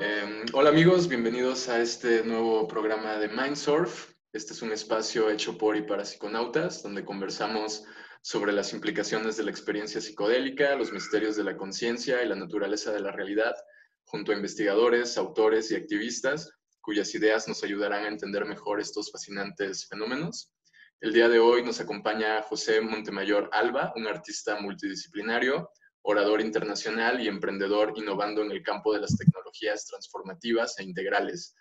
Em, hola amigos, bienvenidos a este nuevo programa de Mindsurf. Este es un espacio hecho por y para psiconautas, donde conversamos sobre las implicaciones de la experiencia psicodélica, los misterios de la conciencia y la naturaleza de la realidad, junto a investigadores, autores y activistas cuyas ideas nos ayudarán a entender mejor estos fascinantes fenómenos. El día de hoy nos acompaña José Montemayor Alba, un artista multidisciplinario, orador internacional y emprendedor innovando en el campo de las tecnologías transformativas e integrales.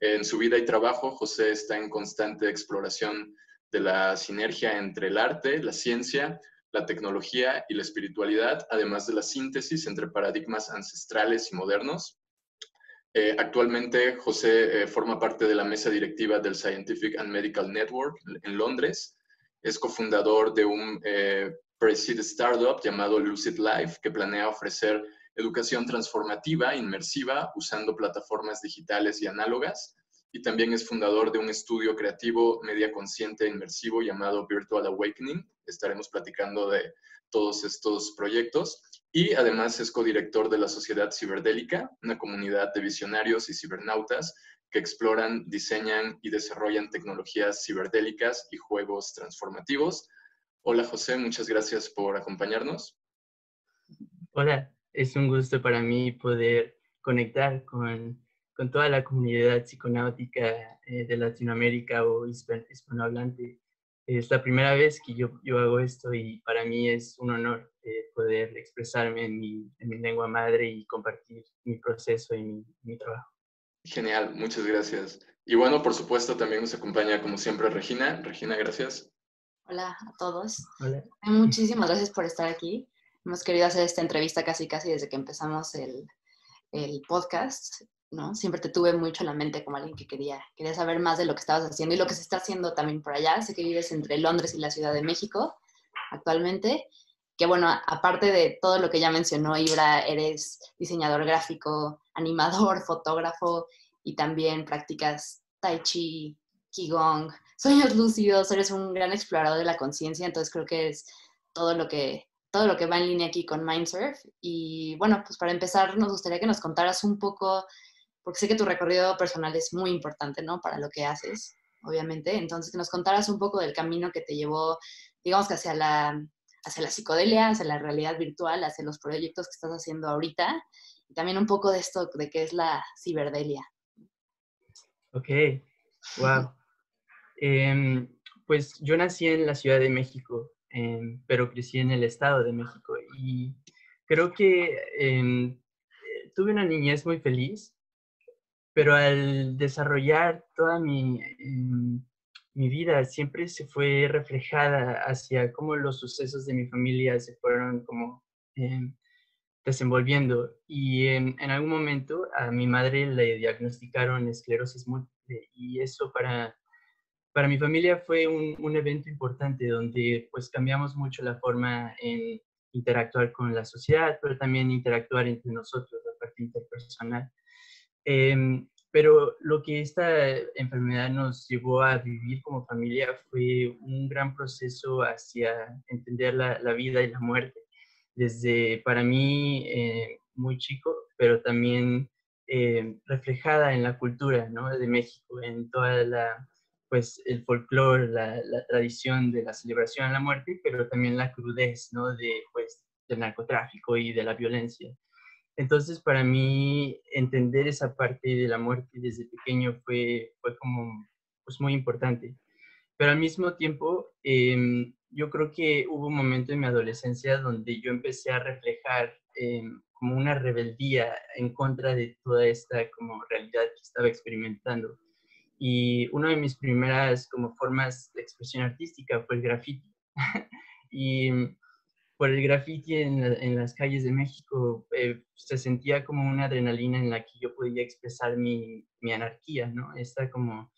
En su vida y trabajo, José está en constante exploración de la sinergia entre el arte, la ciencia, la tecnología y la espiritualidad, además de la síntesis entre paradigmas ancestrales y modernos. Eh, actualmente, José eh, forma parte de la mesa directiva del Scientific and Medical Network en Londres. Es cofundador de un eh, pre-seed startup llamado Lucid Life, que planea ofrecer educación transformativa, inmersiva, usando plataformas digitales y análogas y también es fundador de un estudio creativo media consciente e inmersivo llamado Virtual Awakening. Estaremos platicando de todos estos proyectos y además es codirector de la Sociedad Ciberdélica, una comunidad de visionarios y cibernautas que exploran, diseñan y desarrollan tecnologías ciberdélicas y juegos transformativos. Hola José, muchas gracias por acompañarnos. Hola, es un gusto para mí poder conectar con con toda la comunidad psiconáutica eh, de Latinoamérica o hispanohablante. Es la primera vez que yo, yo hago esto y para mí es un honor eh, poder expresarme en mi, en mi, lengua madre y compartir mi proceso y mi, mi, trabajo. Genial, muchas gracias. Y bueno, por supuesto, también nos acompaña como siempre Regina. Regina, gracias. Hola a todos. Hola. Muchísimas gracias por estar aquí. Hemos querido hacer esta entrevista casi casi desde que empezamos el, el podcast ¿no? Siempre te tuve mucho en la mente como alguien que quería, quería saber más de lo que estabas haciendo y lo que se está haciendo también por allá. Sé que vives entre Londres y la Ciudad de México actualmente, que bueno, aparte de todo lo que ya mencionó Ibra, eres diseñador gráfico, animador, fotógrafo y también practicas tai chi, qigong, sueños lúcidos, eres un gran explorador de la conciencia, entonces creo que es todo lo que todo lo que va en línea aquí con Mindsurf. Y bueno, pues para empezar, nos gustaría que nos contaras un poco porque sé que tu recorrido personal es muy importante, ¿no? Para lo que haces, obviamente. Entonces, que nos contaras un poco del camino que te llevó, digamos que hacia la, hacia la psicodelia, hacia la realidad virtual, hacia los proyectos que estás haciendo ahorita, y también un poco de esto de qué es la ciberdelia. Ok, wow. Em, pues yo nací en la Ciudad de México, em, pero crecí en el Estado de México y creo que em, tuve una niñez muy feliz pero al desarrollar toda mi, mi vida siempre se fue reflejada hacia cómo los sucesos de mi familia se fueron como desenvolviendo. Y en, en, algún momento a mi madre le diagnosticaron esclerosis múltiple y eso para, para mi familia fue un, un evento importante donde pues cambiamos mucho la forma en interactuar con la sociedad, pero también interactuar entre nosotros, la parte interpersonal. Em, pero lo que esta enfermedad nos llevó a vivir como familia fue un gran proceso hacia entender la, la vida y la muerte. Desde para mí eh, muy chico, pero también eh, reflejada en la cultura ¿no? de México, en toda la, pues el folclore, la, la, tradición de la celebración a la muerte, pero también la crudez ¿no? de, pues, del narcotráfico y de la violencia. Entonces, para mí, entender esa parte de la muerte desde pequeño fue, fue como pues, muy importante. Pero al mismo tiempo, em, yo creo que hubo un momento en mi adolescencia donde yo empecé a reflejar em, como una rebeldía en contra de toda esta como realidad que estaba experimentando. Y una de mis primeras como formas de expresión artística fue el graffiti. y por el graffiti en, las calles de México eh, se sentía como una adrenalina en la que yo podía expresar mi, mi anarquía, ¿no? Esta como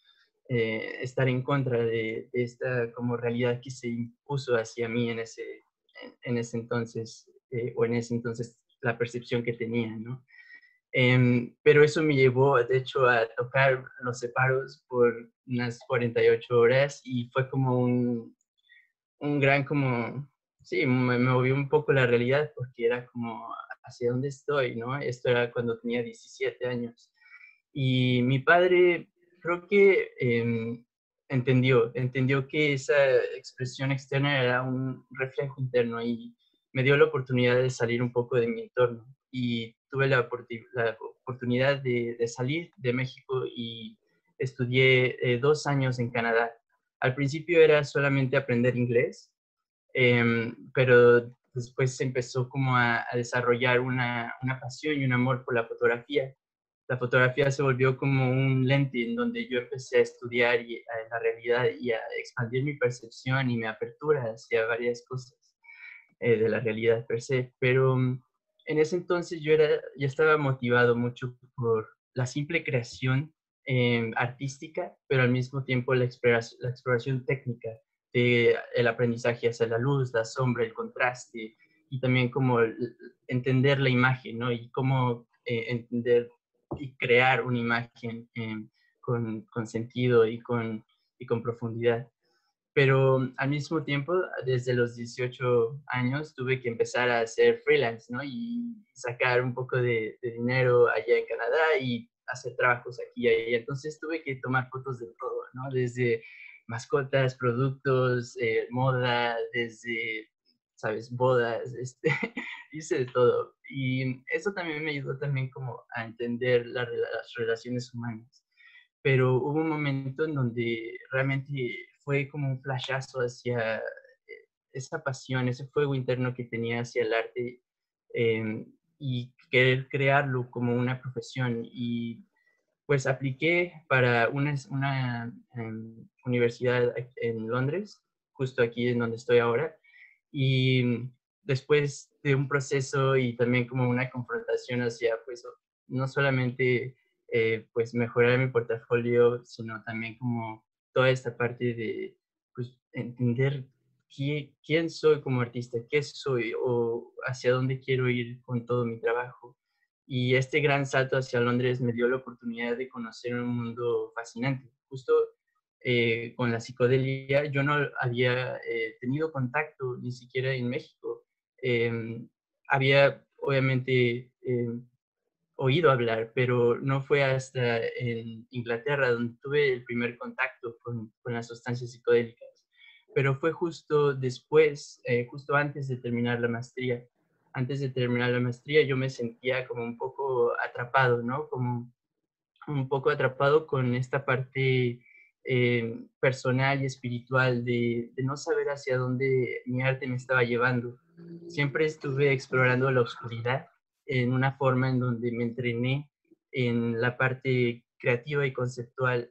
eh, estar en contra de, esta como realidad que se impuso hacia mí en ese, en, ese entonces, eh, o en ese entonces la percepción que tenía, ¿no? Em, pero eso me llevó, de hecho, a tocar los separos por unas 48 horas y fue como un, un gran como sí, me movió un poco la realidad porque era como hacia dónde estoy, ¿no? Esto era cuando tenía 17 años. Y mi padre creo que em, entendió, entendió que esa expresión externa era un reflejo interno y me dio la oportunidad de salir un poco de mi entorno. Y tuve la, oportunidad de, salir de México y estudié eh, dos años en Canadá. Al principio era solamente aprender inglés, em, pero después se empezó como a, desarrollar una, una, pasión y un amor por la fotografía. La fotografía se volvió como un lente en donde yo empecé a estudiar y, a, la realidad y a expandir mi percepción y mi apertura hacia varias cosas eh, de la realidad per se. Pero mm, en ese entonces yo era, ya estaba motivado mucho por la simple creación em, artística, pero al mismo tiempo la, exploración, técnica de el aprendizaje hacia la luz, la sombra, el contraste y también como entender la imagen, ¿no? Y cómo eh, entender y crear una imagen em, con, sentido y con profundidad pero al mismo tiempo, desde los 18 años, tuve que empezar a hacer freelance, ¿no? Y sacar un poco de, dinero allá en Canadá y hacer trabajos aquí y ahí. Entonces tuve que tomar fotos de todo, ¿no? Desde mascotas, productos, eh, moda, desde, ¿sabes? Bodas, este, hice de todo. Y eso también me ayudó también como a entender las relaciones humanas. Pero hubo un momento en donde realmente fue como un flashazo hacia eh, esa pasión, ese fuego interno que tenía hacia el arte em, y querer crearlo como una profesión. Y pues apliqué para una, em, universidad en Londres, justo aquí en donde estoy ahora. Y después de un proceso y también como una confrontación hacia, pues, no solamente eh, pues mejorar mi portafolio, sino también como toda esta parte de pues, entender quién soy como artista, qué soy o hacia dónde quiero ir con todo mi trabajo. Y este gran salto hacia Londres me dio la oportunidad de conocer un mundo fascinante. Justo eh, con la psicodelia yo no había eh, tenido contacto ni siquiera en México. Em, había obviamente em, oído hablar, pero no fue hasta en Inglaterra donde tuve el primer contacto con, con las sustancias psicodélicas. Pero fue justo después, eh, justo antes de terminar la maestría. Antes de terminar la maestría yo me sentía como un poco atrapado, ¿no? Como un poco atrapado con esta parte eh, personal y espiritual de, de no saber hacia dónde mi arte me estaba llevando. Siempre estuve explorando la oscuridad en una forma en donde me entrené en la parte creativa y conceptual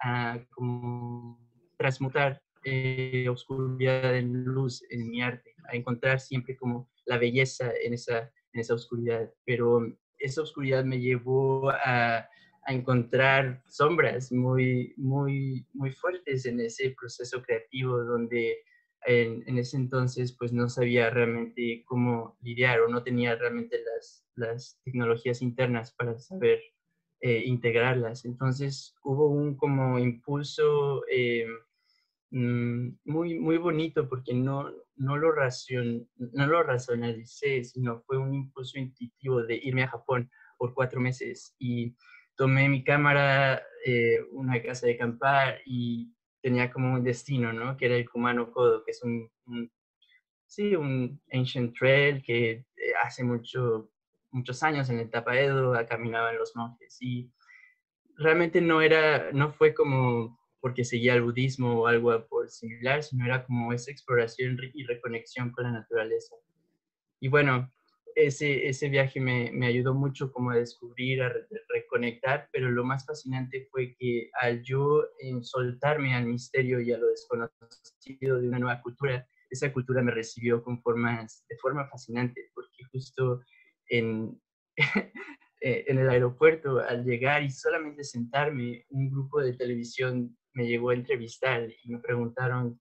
a, como transmutar eh, oscuridad en luz en mi arte, a encontrar siempre como la belleza en esa, en esa oscuridad. Pero esa oscuridad me llevó a, a encontrar sombras muy, muy, muy fuertes en ese proceso creativo donde en, ese entonces pues no sabía realmente cómo lidiar o no tenía realmente las, las tecnologías internas para saber eh, integrarlas. Entonces hubo un como impulso eh, mm, muy, muy bonito porque no, no, lo racion, no lo racionalicé, sino fue un impulso intuitivo de irme a Japón por cuatro meses y tomé mi cámara, eh, una casa de acampar y tenía como un destino, ¿no? Que era el Kumano Kodo, que es un, sí, un ancient trail que eh, hace mucho, muchos años en el Tapaedo caminaban los monjes y realmente no era, no fue como porque seguía el budismo o algo por similar, sino era como esa exploración y reconexión con la naturaleza. Y bueno, ese, ese viaje me, me, ayudó mucho como a descubrir, a reconectar, pero lo más fascinante fue que al yo soltarme al misterio y a lo desconocido de una nueva cultura, esa cultura me recibió con formas, de forma fascinante, porque justo en, eh, en el aeropuerto, al llegar y solamente sentarme, un grupo de televisión me llegó a entrevistar y me preguntaron,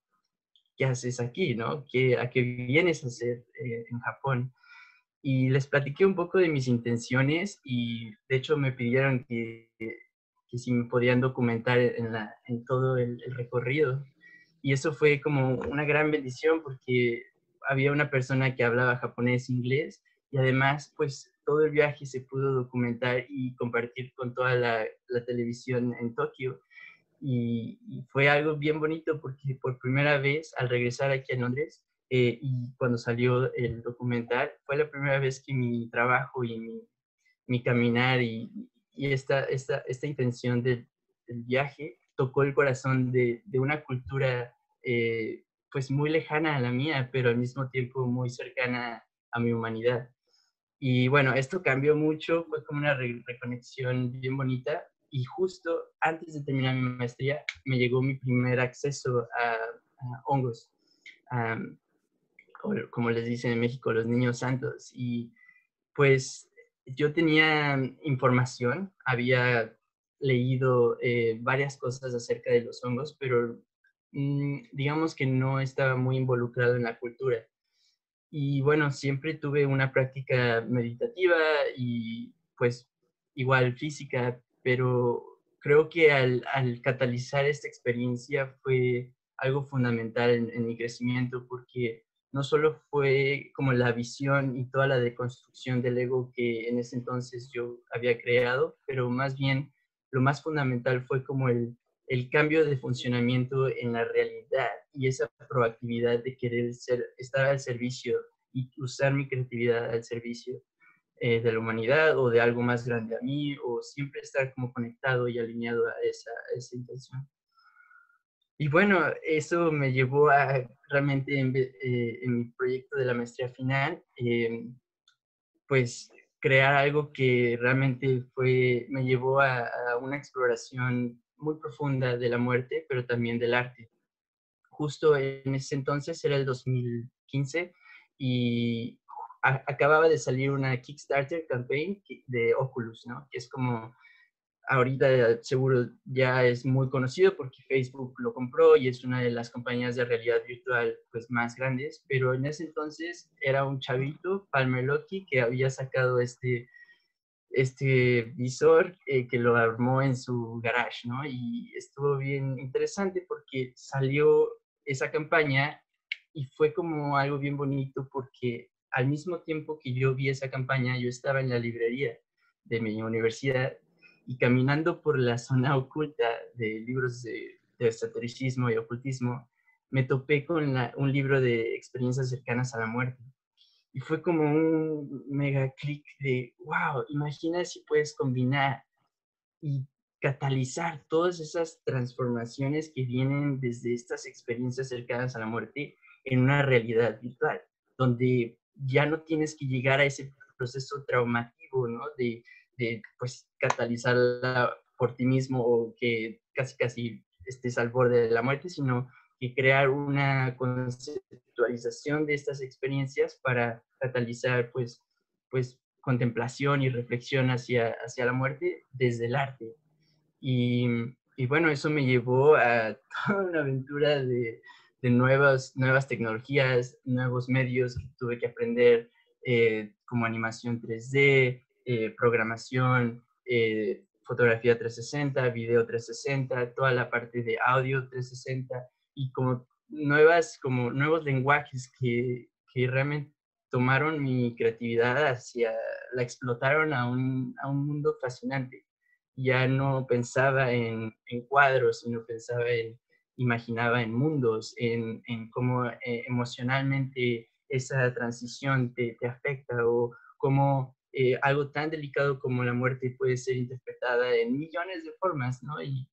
¿qué haces aquí? ¿no? ¿Qué, ¿A qué vienes a hacer eh, en Japón? Y les platiqué un poco de mis intenciones y de hecho me pidieron que, que si me podían documentar en, la, en todo el, recorrido. Y eso fue como una gran bendición porque había una persona que hablaba japonés, inglés y además, pues todo el viaje se pudo documentar y compartir con toda la, televisión en Tokio. Y, fue algo bien bonito porque por primera vez al regresar aquí a Londres eh, y cuando salió el documental, fue la primera vez que mi trabajo y mi, mi caminar y, y esta, esta, esta intención del, viaje tocó el corazón de, de una cultura eh, pues muy lejana a la mía, pero al mismo tiempo muy cercana a mi humanidad. Y bueno, esto cambió mucho, fue como una reconexión bien bonita y justo antes de terminar mi maestría me llegó mi primer acceso a, hongos, como les dicen en México, los niños santos. Y pues yo tenía información, había leído eh, varias cosas acerca de los hongos, pero mm, digamos que no estaba muy involucrado en la cultura. Y bueno, siempre tuve una práctica meditativa y pues igual física, pero creo que al, catalizar esta experiencia fue algo fundamental en mi crecimiento porque no solo fue como la visión y toda la deconstrucción del ego que en ese entonces yo había creado, pero más bien lo más fundamental fue como el, el cambio de funcionamiento en la realidad y esa proactividad de querer estar al servicio y usar mi creatividad al servicio eh, de la humanidad o de algo más grande a mí o siempre estar como conectado y alineado a esa, a esa intención. Y bueno, eso me llevó a realmente en, eh, mi proyecto de la maestría final, em, pues crear algo que realmente fue, me llevó a, una exploración muy profunda de la muerte, pero también del arte. Justo en ese entonces era el 2015 y acababa de salir una Kickstarter campaign de Oculus, ¿no? Que es como ahorita seguro ya es muy conocido porque Facebook lo compró y es una de las compañías de realidad virtual pues más grandes, pero en ese entonces era un chavito, Palmer Luckey, que había sacado este, este visor eh, que lo armó en su garage, ¿no? Y estuvo bien interesante porque salió esa campaña y fue como algo bien bonito porque al mismo tiempo que yo vi esa campaña, yo estaba en la librería de mi universidad y caminando por la zona oculta de libros de, esotericismo y ocultismo, me topé con un libro de experiencias cercanas a la muerte. Y fue como un mega clic de, wow, imagina si puedes combinar y catalizar todas esas transformaciones que vienen desde estas experiencias cercanas a la muerte en una realidad virtual, donde ya no tienes que llegar a ese proceso traumático, ¿no? De, de pues catalizarla por ti mismo o que casi casi estés al borde de la muerte, sino que crear una conceptualización de estas experiencias para catalizar pues, pues contemplación y reflexión hacia, hacia la muerte desde el arte. Y, y bueno, eso me llevó a toda una aventura de, de nuevas, nuevas tecnologías, nuevos medios que tuve que aprender, eh, como animación 3D, eh, programación, eh, fotografía 360, video 360, toda la parte de audio 360 y como nuevas, como nuevos lenguajes que, que realmente tomaron mi creatividad hacia, la explotaron a un, a un mundo fascinante. Ya no pensaba en, en, cuadros, sino pensaba en, imaginaba en mundos, en, en cómo eh, emocionalmente esa transición te, te afecta o cómo eh, algo tan delicado como la muerte puede ser interpretada en millones de formas, ¿no? Y,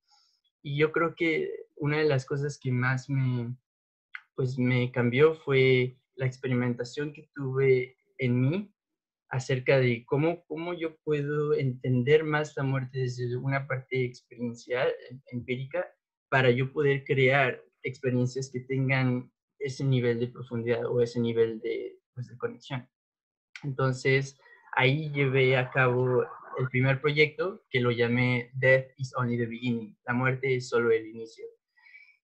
y, yo creo que una de las cosas que más me, pues me cambió fue la experimentación que tuve en mí acerca de cómo, cómo yo puedo entender más la muerte desde una parte experiencial, em, empírica, para yo poder crear experiencias que tengan ese nivel de profundidad o ese nivel de, pues, de conexión. Entonces, ahí llevé a cabo el primer proyecto que lo llamé Death is Only the Beginning, la muerte es solo el inicio.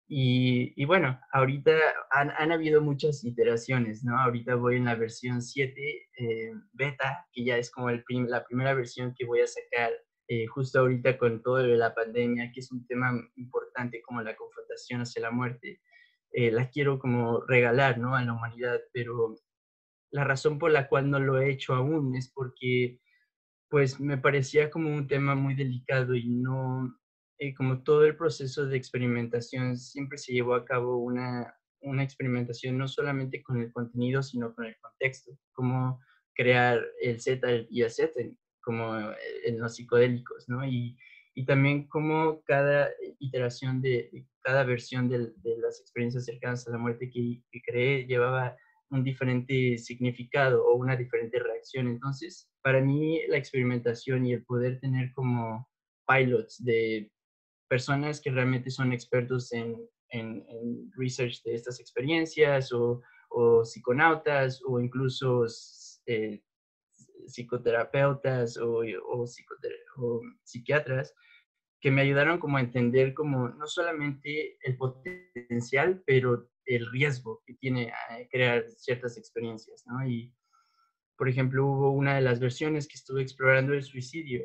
Y, y bueno, ahorita han, han, habido muchas iteraciones, ¿no? Ahorita voy en la versión 7 eh, beta, que ya es como el la primera versión que voy a sacar eh, justo ahorita con todo de la pandemia, que es un tema importante como la confrontación hacia la muerte. Eh, la quiero como regalar, ¿no? A la humanidad, pero la razón por la cual no lo he hecho aún es porque pues me parecía como un tema muy delicado y no, eh, como todo el proceso de experimentación, siempre se llevó a cabo una, una experimentación no solamente con el contenido, sino con el contexto, cómo crear el Z y el Z, como en los psicodélicos, ¿no? Y, y también cómo cada iteración de, cada versión de, de, las experiencias cercanas a la muerte que, que creé llevaba un diferente significado o una diferente reacción. Entonces, para mí la experimentación y el poder tener como pilots de personas que realmente son expertos en, en, research de estas experiencias o, o psiconautas o incluso eh, psicoterapeutas o, o, o, psiquiatras que me ayudaron como a entender como no solamente el potencial, pero el riesgo que tiene crear ciertas experiencias, ¿no? Y, por ejemplo, hubo una de las versiones que estuve explorando el suicidio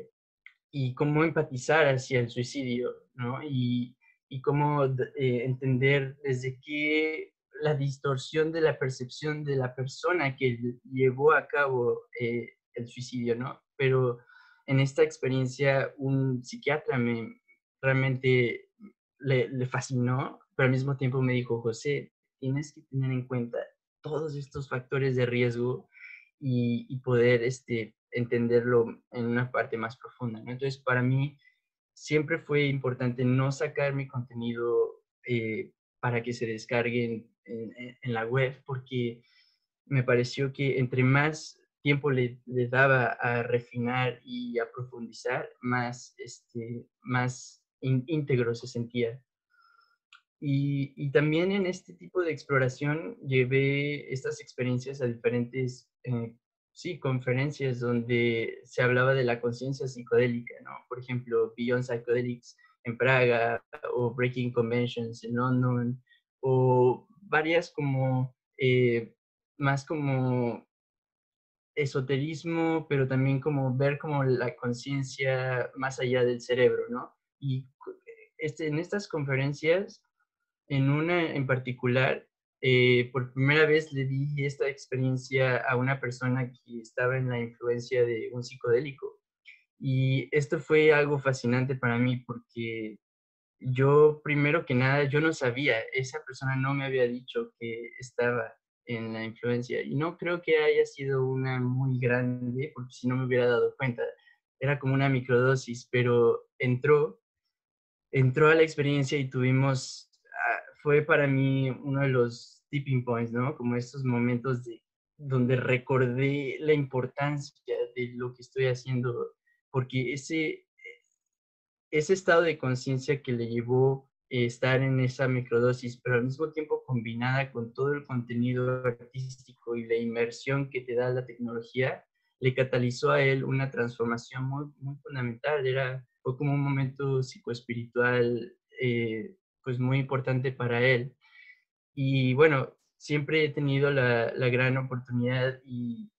y cómo empatizar hacia el suicidio, ¿no? Y, y cómo eh, entender desde qué la distorsión de la percepción de la persona que llevó a cabo eh, el suicidio, ¿no? Pero en esta experiencia un psiquiatra me realmente le, le fascinó, pero al mismo tiempo me dijo, José, tienes que tener en cuenta todos estos factores de riesgo y, y, poder este, entenderlo en una parte más profunda. ¿no? Entonces, para mí siempre fue importante no sacar mi contenido eh, para que se descarguen en, en, la web, porque me pareció que entre más tiempo le, le, daba a refinar y a profundizar, más, este, más íntegro se sentía. Y, y, también en este tipo de exploración llevé estas experiencias a diferentes, eh, sí, conferencias donde se hablaba de la conciencia psicodélica, ¿no? Por ejemplo, Beyond Psychedelics en Praga o Breaking Conventions en London o varias como, eh, más como esoterismo, pero también como ver como la conciencia más allá del cerebro, ¿no? Y este, en estas conferencias en una en particular, eh, por primera vez le di esta experiencia a una persona que estaba en la influencia de un psicodélico. Y esto fue algo fascinante para mí porque yo, primero que nada, yo no sabía, esa persona no me había dicho que estaba en la influencia. Y no creo que haya sido una muy grande, porque si no me hubiera dado cuenta. Era como una microdosis, pero entró, entró a la experiencia y tuvimos fue para mí uno de los tipping points, ¿no? Como estos momentos de, donde recordé la importancia de lo que estoy haciendo, porque ese, ese estado de conciencia que le llevó estar en esa microdosis, pero al mismo tiempo combinada con todo el contenido artístico y la inmersión que te da la tecnología, le catalizó a él una transformación muy, muy fundamental. Era, fue como un momento psicoespiritual eh, pues muy importante para él. Y bueno, siempre he tenido la, la gran oportunidad y,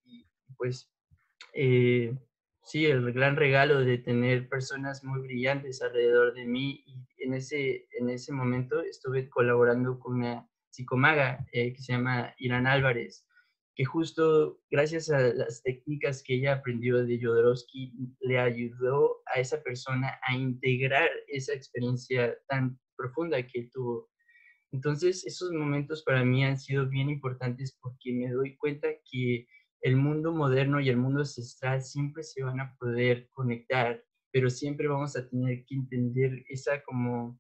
pues eh, sí, el gran regalo de tener personas muy brillantes alrededor de mí. Y en ese, en ese momento estuve colaborando con una psicomaga eh, que se llama Irán Álvarez, que justo gracias a las técnicas que ella aprendió de Jodorowsky le ayudó a esa persona a integrar esa experiencia tan profunda que tuvo. Entonces, esos momentos para mí han sido bien importantes porque me doy cuenta que el mundo moderno y el mundo ancestral siempre se van a poder conectar, pero siempre vamos a tener que entender esa como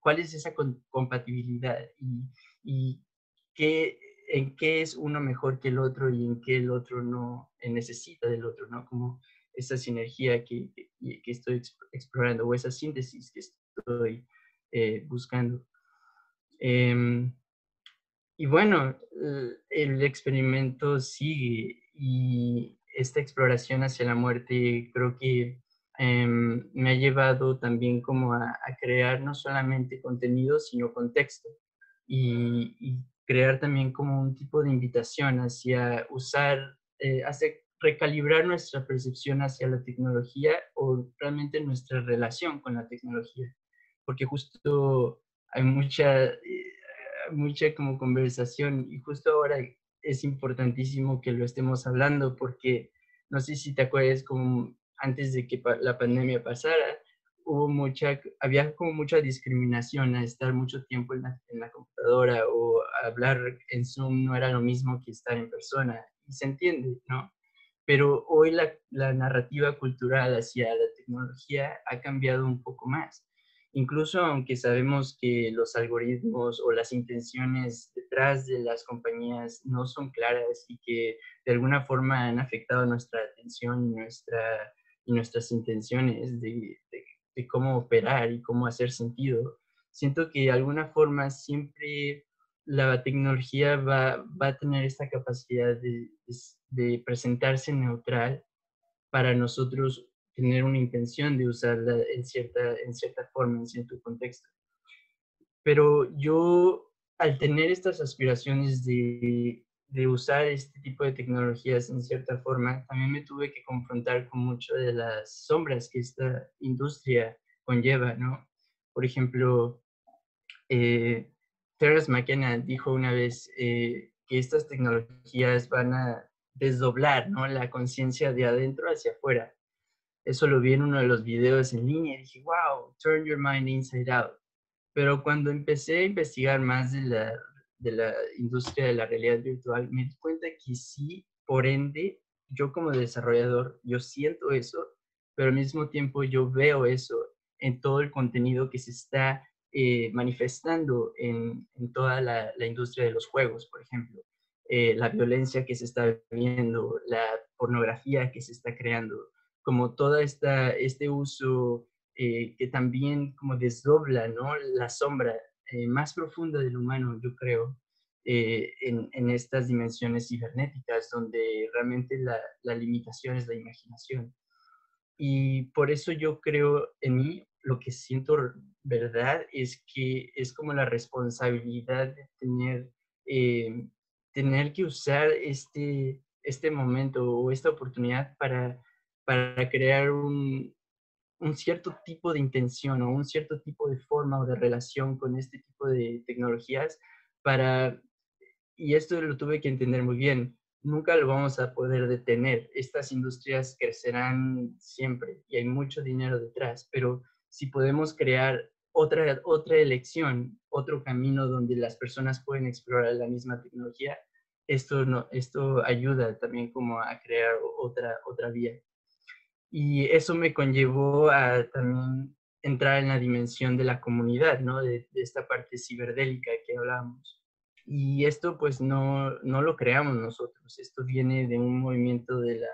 cuál es esa compatibilidad y, y qué, en qué es uno mejor que el otro y en qué el otro no necesita del otro, ¿no? Como esa sinergia que, que estoy explorando o esa síntesis que estoy eh, buscando. Em, y bueno, el experimento sigue y esta exploración hacia la muerte creo que em, me ha llevado también como a, crear no solamente contenido, sino contexto y, crear también como un tipo de invitación hacia usar, eh, hacia recalibrar nuestra percepción hacia la tecnología o realmente nuestra relación con la tecnología porque justo hay mucha, eh, mucha como conversación y justo ahora es importantísimo que lo estemos hablando porque no sé si te acuerdas como antes de que la pandemia pasara, hubo mucha, había como mucha discriminación a estar mucho tiempo en la, en la, computadora o hablar en Zoom no era lo mismo que estar en persona. Y se entiende, ¿no? Pero hoy la, la narrativa cultural hacia la tecnología ha cambiado un poco más. Incluso aunque sabemos que los algoritmos o las intenciones detrás de las compañías no son claras y que de alguna forma han afectado nuestra atención y, nuestra, y nuestras intenciones de, cómo operar y cómo hacer sentido, siento que de alguna forma siempre la tecnología va, a tener esta capacidad de presentarse neutral para nosotros tener una intención de usarla en cierta, en cierta forma, en cierto contexto. Pero yo, al tener estas aspiraciones de, de usar este tipo de tecnologías en cierta forma, también me tuve que confrontar con muchas de las sombras que esta industria conlleva, ¿no? Por ejemplo, eh, McKenna dijo una vez eh, que estas tecnologías van a desdoblar, ¿no? La conciencia de adentro hacia afuera. Eso lo vi en uno de los videos en línea y dije, wow, turn your mind inside out. Pero cuando empecé a investigar más de la, de la industria de la realidad virtual, me di cuenta que sí, por ende, yo como desarrollador, yo siento eso, pero al mismo tiempo yo veo eso en todo el contenido que se está eh, manifestando en, en toda la, industria de los juegos, por ejemplo. Eh, la violencia que se está viendo, la pornografía que se está creando, como toda esta, este uso eh, que también como desdobla ¿no? la sombra eh, más profunda del humano, yo creo, eh, en, en, estas dimensiones cibernéticas, donde realmente la, la, limitación es la imaginación. Y por eso yo creo en mí, lo que siento verdad es que es como la responsabilidad de tener, tener que usar este, este momento o esta oportunidad para para crear un, un cierto tipo de intención o un cierto tipo de forma o de relación con este tipo de tecnologías para, y esto lo tuve que entender muy bien, nunca lo vamos a poder detener. Estas industrias crecerán siempre y hay mucho dinero detrás, pero si podemos crear otra, otra elección, otro camino donde las personas pueden explorar la misma tecnología, esto, no, esto ayuda también como a crear otra, otra vía. Y eso me conllevó a también entrar en la dimensión de la comunidad, ¿no? De, esta parte ciberdélica que hablamos. Y esto pues no, no lo creamos nosotros, esto viene de un movimiento de la,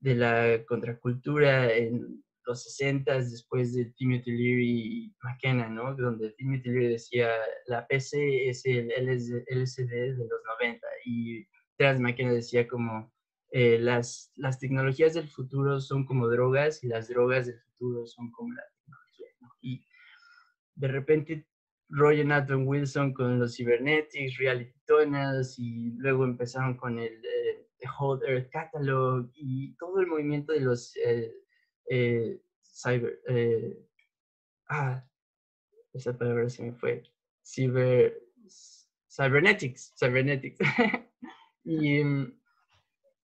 de la contracultura en los 60 después de Timothy Leary y McKenna, ¿no? Donde Timothy Leary decía, la PC es el LSD de los 90 y Terence McKenna decía como, eh, las, las tecnologías del futuro son como drogas y las drogas del futuro son como la tecnología. Y de repente Roger Nathan Wilson con los cybernetics, reality tunnels y luego empezaron con el, eh, Whole Earth Catalog y todo el movimiento de los eh, cyber... ah, esa palabra se me fue. Cyber, cybernetics, cybernetics. y mm,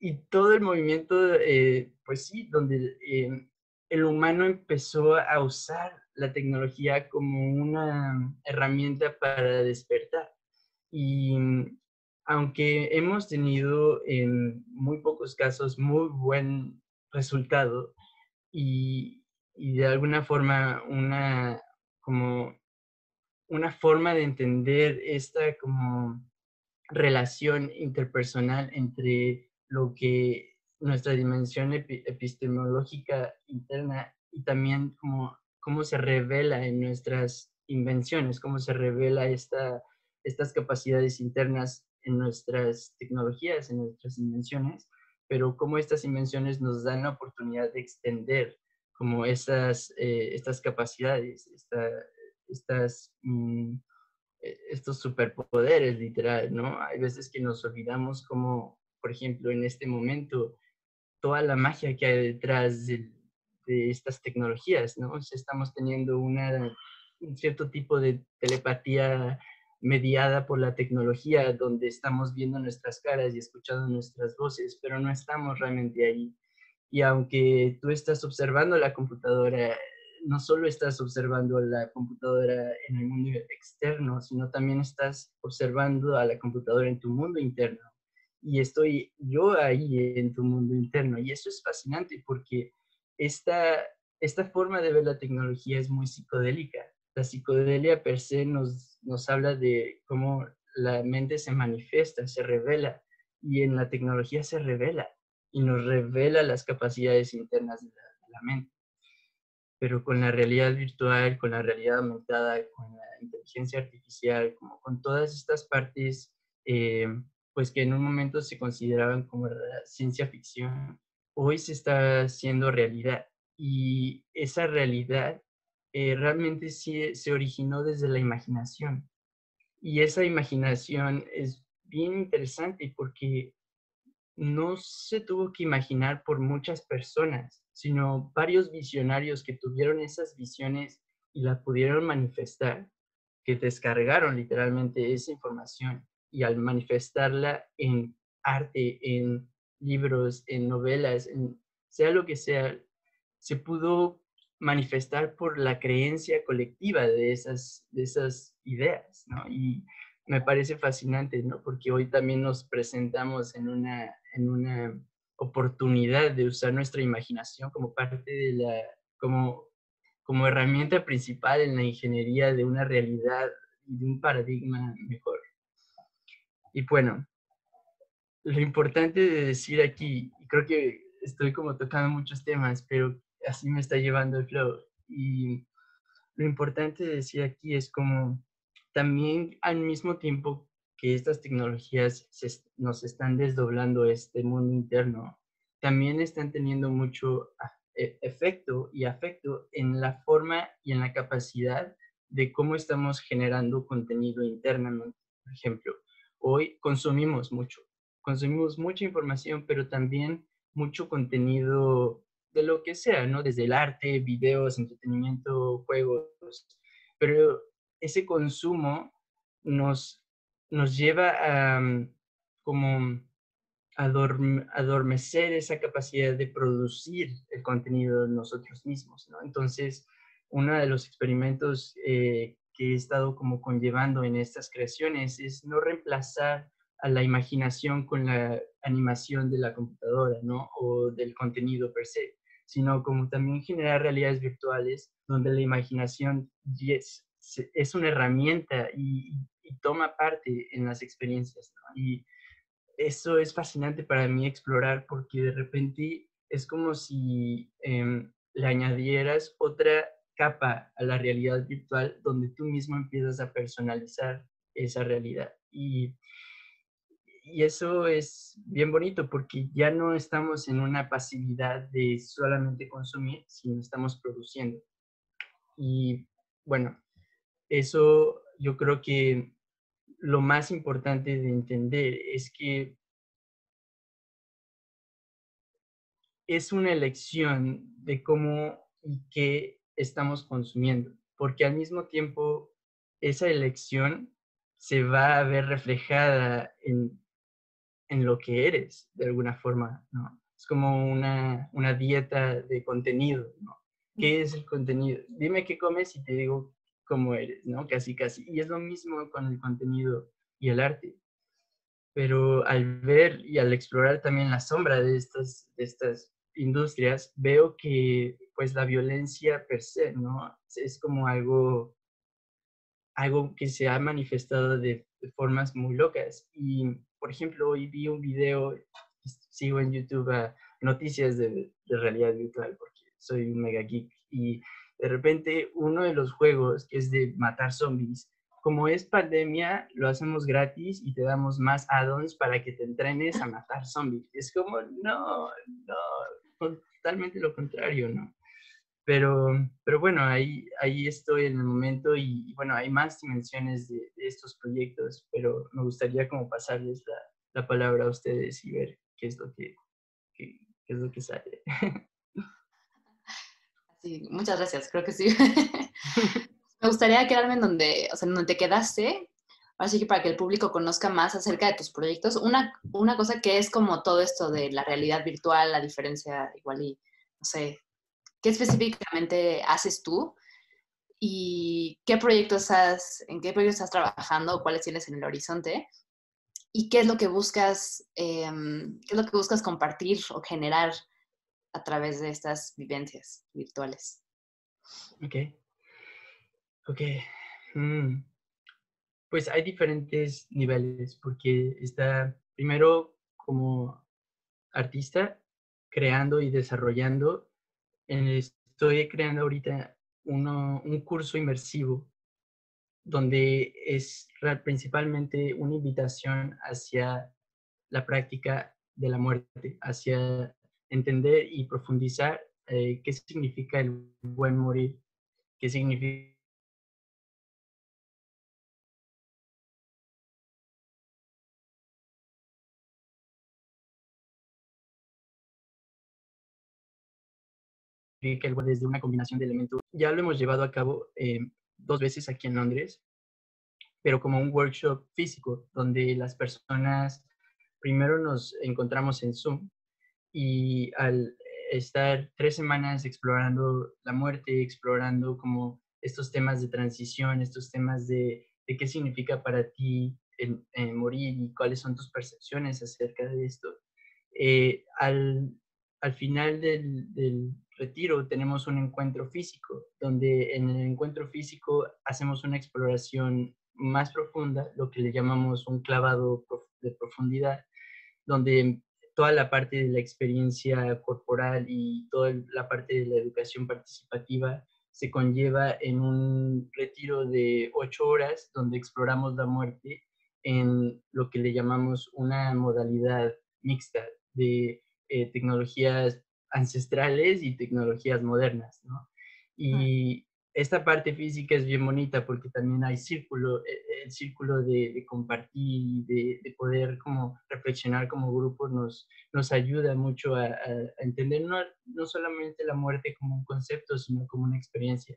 y todo el movimiento, eh, pues sí, donde eh, el humano empezó a usar la tecnología como una herramienta para despertar. Y aunque hemos tenido en muy pocos casos muy buen resultado y, y de alguna forma una como una forma de entender esta como relación interpersonal entre lo que nuestra dimensión epistemológica interna y también como cómo se revela en nuestras invenciones, cómo se revela esta, estas capacidades internas en nuestras tecnologías, en nuestras invenciones, pero cómo estas invenciones nos dan la oportunidad de extender como estas, eh, estas capacidades, estas, mm, e, estos superpoderes, literal, ¿no? Hay veces que nos olvidamos cómo, por ejemplo, en este momento, toda la magia que hay detrás de, estas tecnologías, ¿no? estamos teniendo una, un cierto tipo de telepatía mediada por la tecnología, donde estamos viendo nuestras caras y escuchando nuestras voces, pero no estamos realmente ahí. Y aunque tú estás observando la computadora, no solo estás observando la computadora en el mundo externo, sino también estás observando a la computadora en tu mundo interno. Y estoy yo ahí en tu mundo interno. Y eso es fascinante porque esta, esta forma de ver la tecnología es muy psicodélica. La psicodelia per se nos, nos habla de cómo la mente se manifiesta, se revela, y en la tecnología se revela y nos revela las capacidades internas de la, mente. Pero con la realidad virtual, con la realidad aumentada, con la inteligencia artificial, como con todas estas partes, eh, pues que en un momento se consideraban como ciencia ficción, hoy se está haciendo realidad. Y esa realidad eh, realmente sí se originó desde la imaginación. Y esa imaginación es bien interesante porque no se tuvo que imaginar por muchas personas, sino varios visionarios que tuvieron esas visiones y la pudieron manifestar, que descargaron literalmente esa información y al manifestarla en arte, en libros, en novelas, en sea lo que sea, se pudo manifestar por la creencia colectiva de esas, de esas ideas, ¿no? Y me parece fascinante, ¿no? Porque hoy también nos presentamos en una, en una oportunidad de usar nuestra imaginación como parte de la, como, como herramienta principal en la ingeniería de una realidad y de un paradigma mejor. Y bueno, lo importante de decir aquí, y creo que estoy como tocando muchos temas, pero así me está llevando el flow. Y lo importante de decir aquí es como también al mismo tiempo que estas tecnologías nos están desdoblando este mundo interno, también están teniendo mucho e, efecto y afecto en la forma y en la capacidad de cómo estamos generando contenido internamente. Por ejemplo, hoy consumimos mucho, consumimos mucha información, pero también mucho contenido de lo que sea, ¿no? Desde el arte, videos, entretenimiento, juegos, pero ese consumo nos, nos lleva a mm, como adormecer esa capacidad de producir el contenido nosotros mismos, ¿no? Entonces, uno de los experimentos eh, he estado como conllevando en estas creaciones es no reemplazar a la imaginación con la animación de la computadora, ¿no? O del contenido per se, sino como también generar realidades virtuales donde la imaginación es, es una herramienta y, toma parte en las experiencias. Y eso es fascinante para mí explorar porque de repente es como si em, le añadieras otra capa a la realidad virtual donde tú mismo empiezas a personalizar esa realidad. Y y eso es bien bonito porque ya no estamos en una pasividad de solamente consumir, sino estamos produciendo. Y bueno, eso yo creo que lo más importante de entender es que es una elección de cómo y qué estamos consumiendo, porque al mismo tiempo esa elección se va a ver reflejada en en lo que eres, de alguna forma, ¿no? Es como una, una dieta de contenido, ¿no? ¿Qué es el contenido? Dime qué comes y te digo cómo eres, ¿no? Casi, casi. Y es lo mismo con el contenido y el arte. Pero al ver y al explorar también la sombra de estas, de estas industrias, veo que pues la violencia per se, ¿no? Es como algo, algo que se ha manifestado de, de formas muy locas. Y por ejemplo, hoy vi un video, sigo en YouTube noticias de, realidad virtual porque soy un mega geek y de repente uno de los juegos que es de matar zombies, como es pandemia, lo hacemos gratis y te damos más add-ons para que te entrenes a matar zombies. Es como, no, no, totalmente lo contrario, ¿no? Pero, pero bueno, ahí, ahí estoy en el momento y, bueno, hay más dimensiones de, estos proyectos, pero me gustaría como pasarles la, la, palabra a ustedes y ver qué es lo que, qué, es lo que sale. Sí, muchas gracias, creo que sí. me gustaría quedarme en donde, o sea, en donde te quedaste, así que para que el público conozca más acerca de tus proyectos. Una, una cosa que es como todo esto de la realidad virtual, la diferencia igual y, no sé, ¿qué específicamente haces tú? ¿Y qué proyectos estás, en qué proyectos estás trabajando? ¿Cuáles tienes en el horizonte? ¿Y qué es lo que buscas, em, qué es lo que buscas compartir o generar a través de estas vivencias virtuales? Ok. Ok. Mm. Pues hay diferentes niveles, porque está primero como artista creando y desarrollando. Estoy creando ahorita un curso inmersivo donde es principalmente una invitación hacia la práctica de la muerte, hacia entender y profundizar eh, qué significa el buen morir, qué significa que el desde una combinación de elementos. Ya lo hemos llevado a cabo eh, dos veces aquí en Londres, pero como un workshop físico, donde las personas primero nos encontramos en Zoom y al estar tres semanas explorando la muerte, explorando como estos temas de transición, estos temas de, de qué significa para ti el, morir y cuáles son tus percepciones acerca de esto. Eh, al, al, final del, del, retiro tenemos un encuentro físico, donde en el encuentro físico hacemos una exploración más profunda, lo que le llamamos un clavado de profundidad, donde toda la parte de la experiencia corporal y toda la parte de la educación participativa se conlleva en un retiro de ocho horas donde exploramos la muerte en lo que le llamamos una modalidad mixta de eh, tecnologías ancestrales y tecnologías modernas, ¿no? Y esta parte física es bien bonita porque también hay círculo, e, el círculo de, compartir, de, de, poder como reflexionar como grupo nos, nos ayuda mucho a, entender no, no, solamente la muerte como un concepto, sino como una experiencia.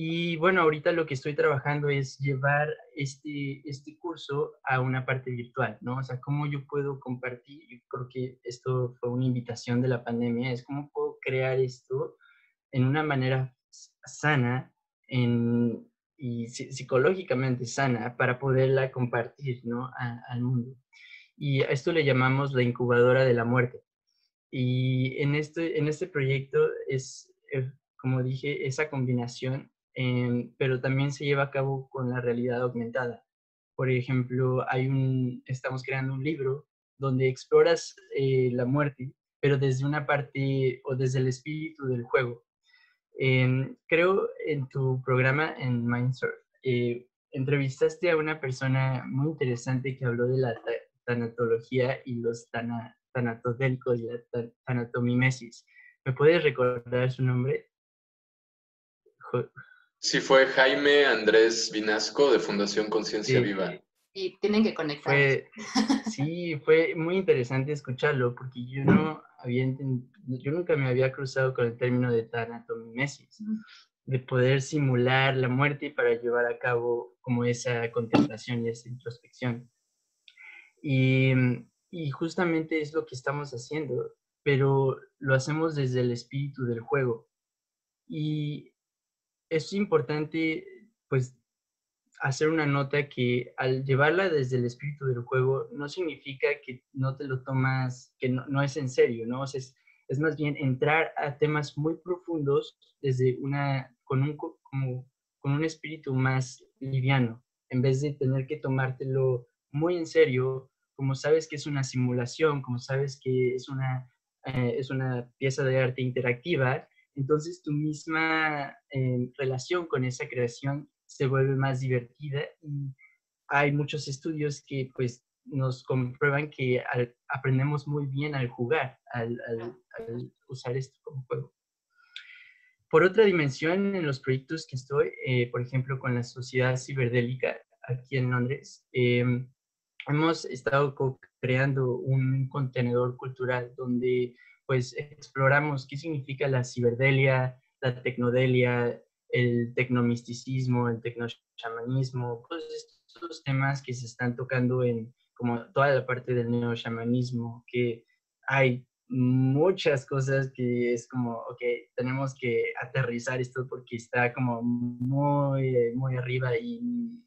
Y bueno, ahorita lo que estoy trabajando es llevar este, este curso a una parte virtual, ¿no? O sea, cómo yo puedo compartir, yo creo que esto fue una invitación de la pandemia, es cómo puedo crear esto en una manera sana y psicológicamente sana para poderla compartir, ¿no? al mundo. Y a esto le llamamos la incubadora de la muerte. Y en este, en este proyecto es, eh, como dije, esa combinación Em, pero también se lleva a cabo con la realidad aumentada. Por ejemplo, hay un, estamos creando un libro donde exploras eh, la muerte, pero desde una parte o desde el espíritu del juego. Em, creo en tu programa en Mindsurf, eh, entrevistaste a una persona muy interesante que habló de la tanatología y los tana, tanatodélicos y la tanatomimesis. ¿Me puedes recordar su nombre? Sí, fue Jaime Andrés Vinasco de Fundación Conciencia Viva. Y tienen que conectar. sí, fue muy interesante escucharlo porque yo no había yo nunca me había cruzado con el término de tanatomimesis, de poder simular la muerte para llevar a cabo como esa contemplación y esa introspección. Y, y justamente es lo que estamos haciendo, pero lo hacemos desde el espíritu del juego. Y es importante, pues, hacer una nota que al llevarla desde el espíritu del juego no significa que no te lo tomas, que no, es en serio, ¿no? es, más bien entrar a temas muy profundos desde una, con un, como, con un espíritu más liviano, en vez de tener que tomártelo muy en serio, como sabes que es una simulación, como sabes que es una, eh, es una pieza de arte interactiva, entonces tu misma eh, relación con esa creación se vuelve más divertida y hay muchos estudios que pues nos comprueban que aprendemos muy bien al jugar, al, usar esto como juego. Por otra dimensión, en los proyectos que estoy, eh, por ejemplo, con la Sociedad Ciberdélica aquí en Londres, em, hemos estado creando un contenedor cultural donde pues exploramos qué significa la ciberdelia, la tecnodelia, el tecnomisticismo, el tecnochamanismo, todos estos temas que se están tocando en como toda la parte del neochamanismo, que hay muchas cosas que es como, ok, tenemos que aterrizar esto porque está como muy, muy arriba y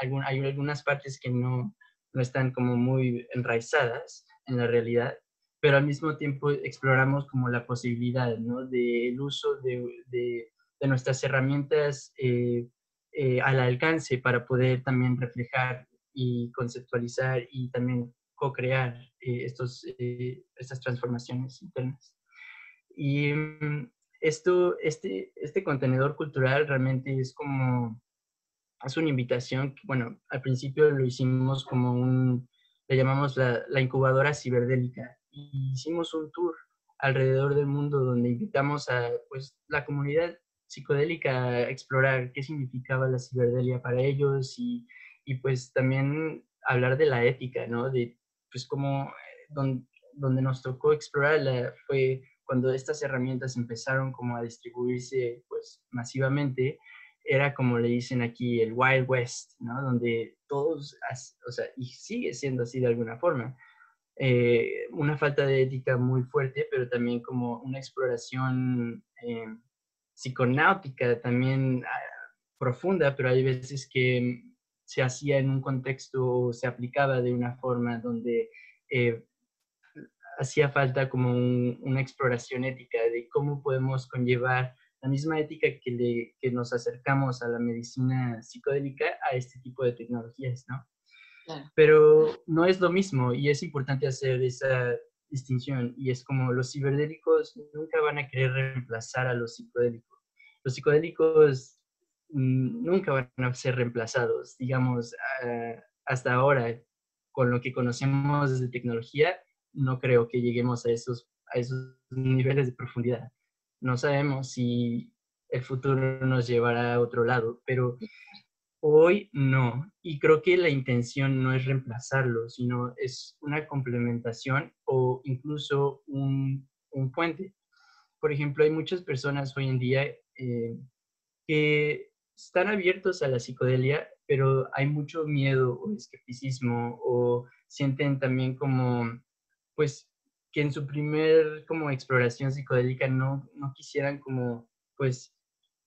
hay algunas partes que no, no están como muy enraizadas en la realidad, pero al mismo tiempo exploramos como la posibilidad, ¿no? Del uso de, de, nuestras herramientas eh, eh, al alcance para poder también reflejar y conceptualizar y también co-crear eh, estos, estas transformaciones internas. Y mm, esto, este, este contenedor cultural realmente es como es una invitación, bueno, al principio lo hicimos como un, le llamamos la, la incubadora ciberdélica, hicimos un tour alrededor del mundo donde invitamos a pues, la comunidad psicodélica a explorar qué significaba la ciberdelia para ellos y, y pues también hablar de la ética, ¿no? De pues como donde, donde nos tocó explorarla fue cuando estas herramientas empezaron como a distribuirse pues masivamente era como le dicen aquí el Wild West, ¿no? Donde todos, o sea, y sigue siendo así de alguna forma, eh, una falta de ética muy fuerte, pero también como una exploración eh, psiconáutica también ah, profunda, pero hay veces que se hacía en un contexto, se aplicaba de una forma donde eh, hacía falta como una exploración ética de cómo podemos conllevar la misma ética que, que nos acercamos a la medicina psicodélica a este tipo de tecnologías, ¿no? Pero no es lo mismo y es importante hacer esa distinción y es como los ciberdélicos nunca van a querer reemplazar a los psicodélicos. Los psicodélicos mm, nunca van a ser reemplazados, digamos, ah, hasta ahora, con lo que conocemos de tecnología, no creo que lleguemos a esos, a esos niveles de profundidad. No sabemos si el futuro nos llevará a otro lado, pero hoy no. Y creo que la intención no es reemplazarlo, sino es una complementación o incluso un, puente. Por ejemplo, hay muchas personas hoy en día eh, que están abiertos a la psicodelia, pero hay mucho miedo o escepticismo o sienten también como, pues, que en su primer como exploración psicodélica no, no quisieran como pues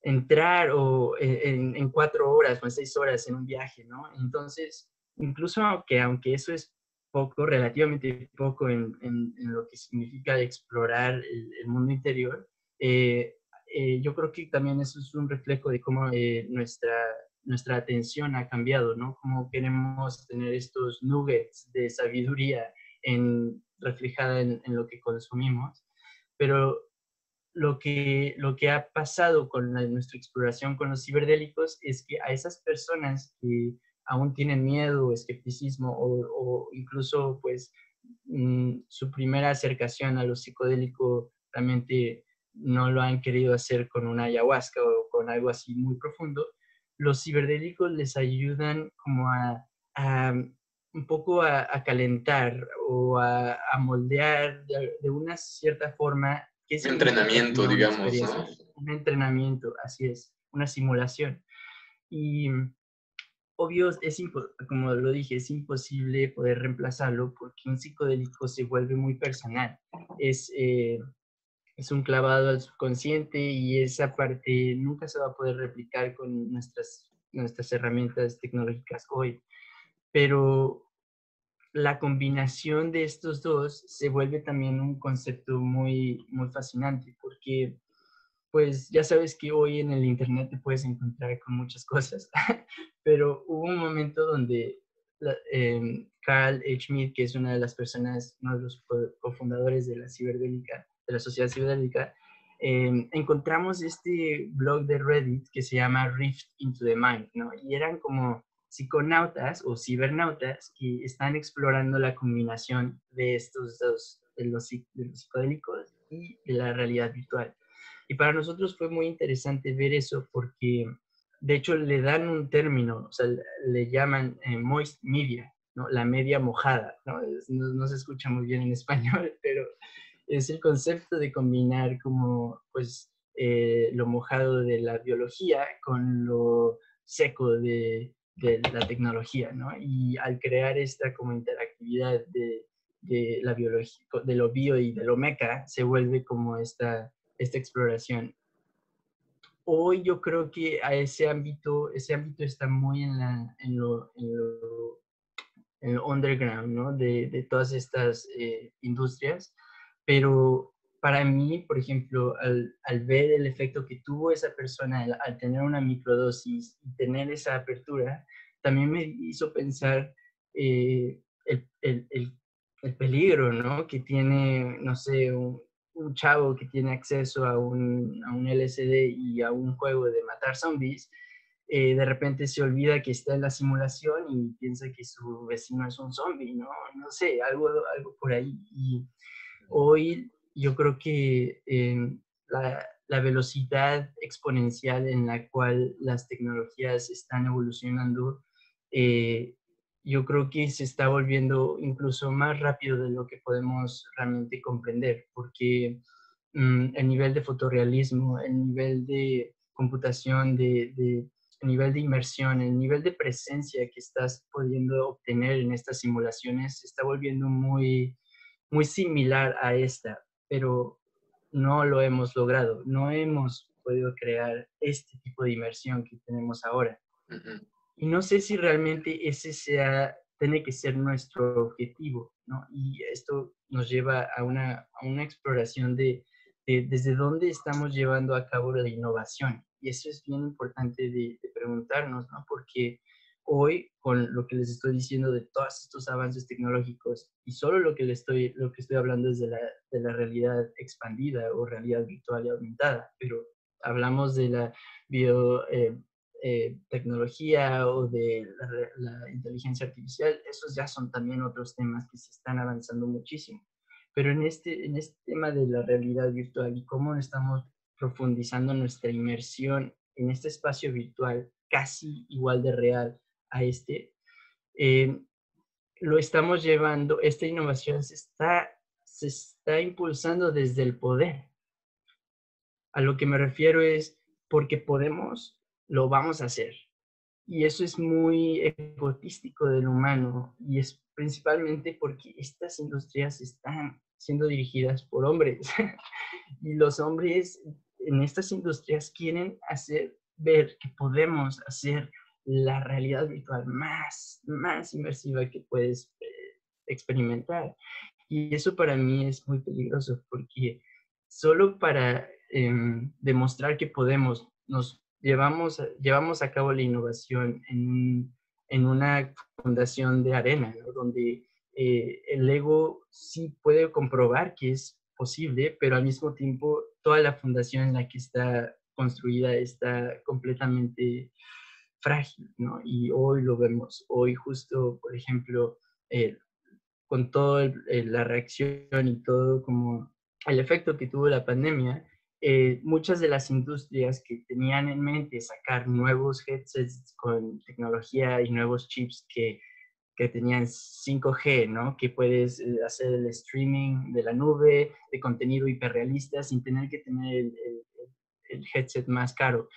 entrar o e, en, cuatro horas o en seis horas en un viaje, ¿no? Entonces, incluso aunque, aunque eso es poco, relativamente poco en, en, lo que significa explorar el, mundo interior, eh, eh, yo creo que también eso es un reflejo de cómo eh, nuestra, nuestra atención ha cambiado, ¿no? Cómo queremos tener estos nuggets de sabiduría en reflejada en, lo que consumimos, pero lo que, lo que ha pasado con nuestra exploración con los ciberdélicos es que a esas personas que aún tienen miedo o escepticismo o, incluso pues mm, su primera acercación a lo psicodélico realmente no lo han querido hacer con una ayahuasca o con algo así muy profundo, los ciberdélicos les ayudan como a un poco a, calentar o a, moldear de, una cierta forma. Que es un entrenamiento, digamos, ¿no? Un entrenamiento, así es, una simulación. Y obvio, es como lo dije, es imposible poder reemplazarlo porque un psicodélico se vuelve muy personal. Es, eh, es un clavado al subconsciente y esa parte nunca se va a poder replicar con nuestras, nuestras herramientas tecnológicas hoy pero la combinación de estos dos se vuelve también un concepto muy, muy fascinante porque pues ya sabes que hoy en el Internet te puedes encontrar con muchas cosas, pero hubo un momento donde eh, Carl H. Schmidt, que es una de las personas, uno de los cofundadores de la ciberdélica, de la sociedad ciberdélica, em, encontramos este blog de Reddit que se llama Rift into the Mind, ¿no? Y eran como psiconautas o cibernautas que están explorando la combinación de estos dos, de los, psicodélicos y de la realidad virtual. Y para nosotros fue muy interesante ver eso porque, de hecho, le dan un término, o sea, le llaman eh, moist media, ¿no? la media mojada. ¿no? ¿no? se escucha muy bien en español, pero es el concepto de combinar como, pues, eh, lo mojado de la biología con lo seco de, la tecnología, ¿no? Y al crear esta como interactividad de, la biología, de lo bio y de lo meca, se vuelve como esta, esta exploración. Hoy yo creo que a ese ámbito, ese ámbito está muy en, la, en, lo, en lo underground, ¿no? De, de todas estas eh, industrias, pero para mí, por ejemplo, al, al, ver el efecto que tuvo esa persona al, tener una microdosis y tener esa apertura, también me hizo pensar eh, el, el, el, peligro, ¿no? Que tiene, no sé, un, un chavo que tiene acceso a un, a un, LCD y a un juego de matar zombies, eh, de repente se olvida que está en la simulación y piensa que su vecino es un zombie, ¿no? No sé, algo, algo por ahí. Y hoy yo creo que eh, la, la, velocidad exponencial en la cual las tecnologías están evolucionando, eh, yo creo que se está volviendo incluso más rápido de lo que podemos realmente comprender, porque mm, el nivel de fotorrealismo, el nivel de computación, de, de, el nivel de inmersión, el nivel de presencia que estás pudiendo obtener en estas simulaciones se está volviendo muy, muy similar a esta pero no lo hemos logrado, no hemos podido crear este tipo de inmersión que tenemos ahora. Y no sé si realmente ese sea, tiene que ser nuestro objetivo, ¿no? Y esto nos lleva a una, a una exploración de, de, desde dónde estamos llevando a cabo la innovación. Y eso es bien importante de, de preguntarnos, ¿no? Porque hoy con lo que les estoy diciendo de todos estos avances tecnológicos y solo lo que les estoy, lo que estoy hablando es de la, de la realidad expandida o realidad virtual y aumentada, pero hablamos de la biotecnología eh, eh, o de la, la, inteligencia artificial, esos ya son también otros temas que se están avanzando muchísimo. Pero en este, en este tema de la realidad virtual y cómo estamos profundizando nuestra inmersión en este espacio virtual casi igual de real a este, eh, lo estamos llevando, esta innovación se está, se está impulsando desde el poder. A lo que me refiero es, porque podemos, lo vamos a hacer. Y eso es muy egotístico del humano y es principalmente porque estas industrias están siendo dirigidas por hombres y los hombres en estas industrias quieren hacer ver que podemos hacer la realidad virtual más, más inmersiva que puedes eh, experimentar. Y eso para mí es muy peligroso porque solo para em, demostrar que podemos, nos llevamos, llevamos a cabo la innovación en, en una fundación de arena, donde eh, el ego sí puede comprobar que es posible, pero al mismo tiempo toda la fundación en la que está construida está completamente frágil, ¿no? Y hoy lo vemos, hoy justo, por ejemplo, eh, con toda la reacción y todo como el efecto que tuvo la pandemia, eh, muchas de las industrias que tenían en mente sacar nuevos headsets con tecnología y nuevos chips que, que tenían 5G, ¿no? Que puedes eh, hacer el streaming de la nube, de contenido hiperrealista sin tener que tener el headset más caro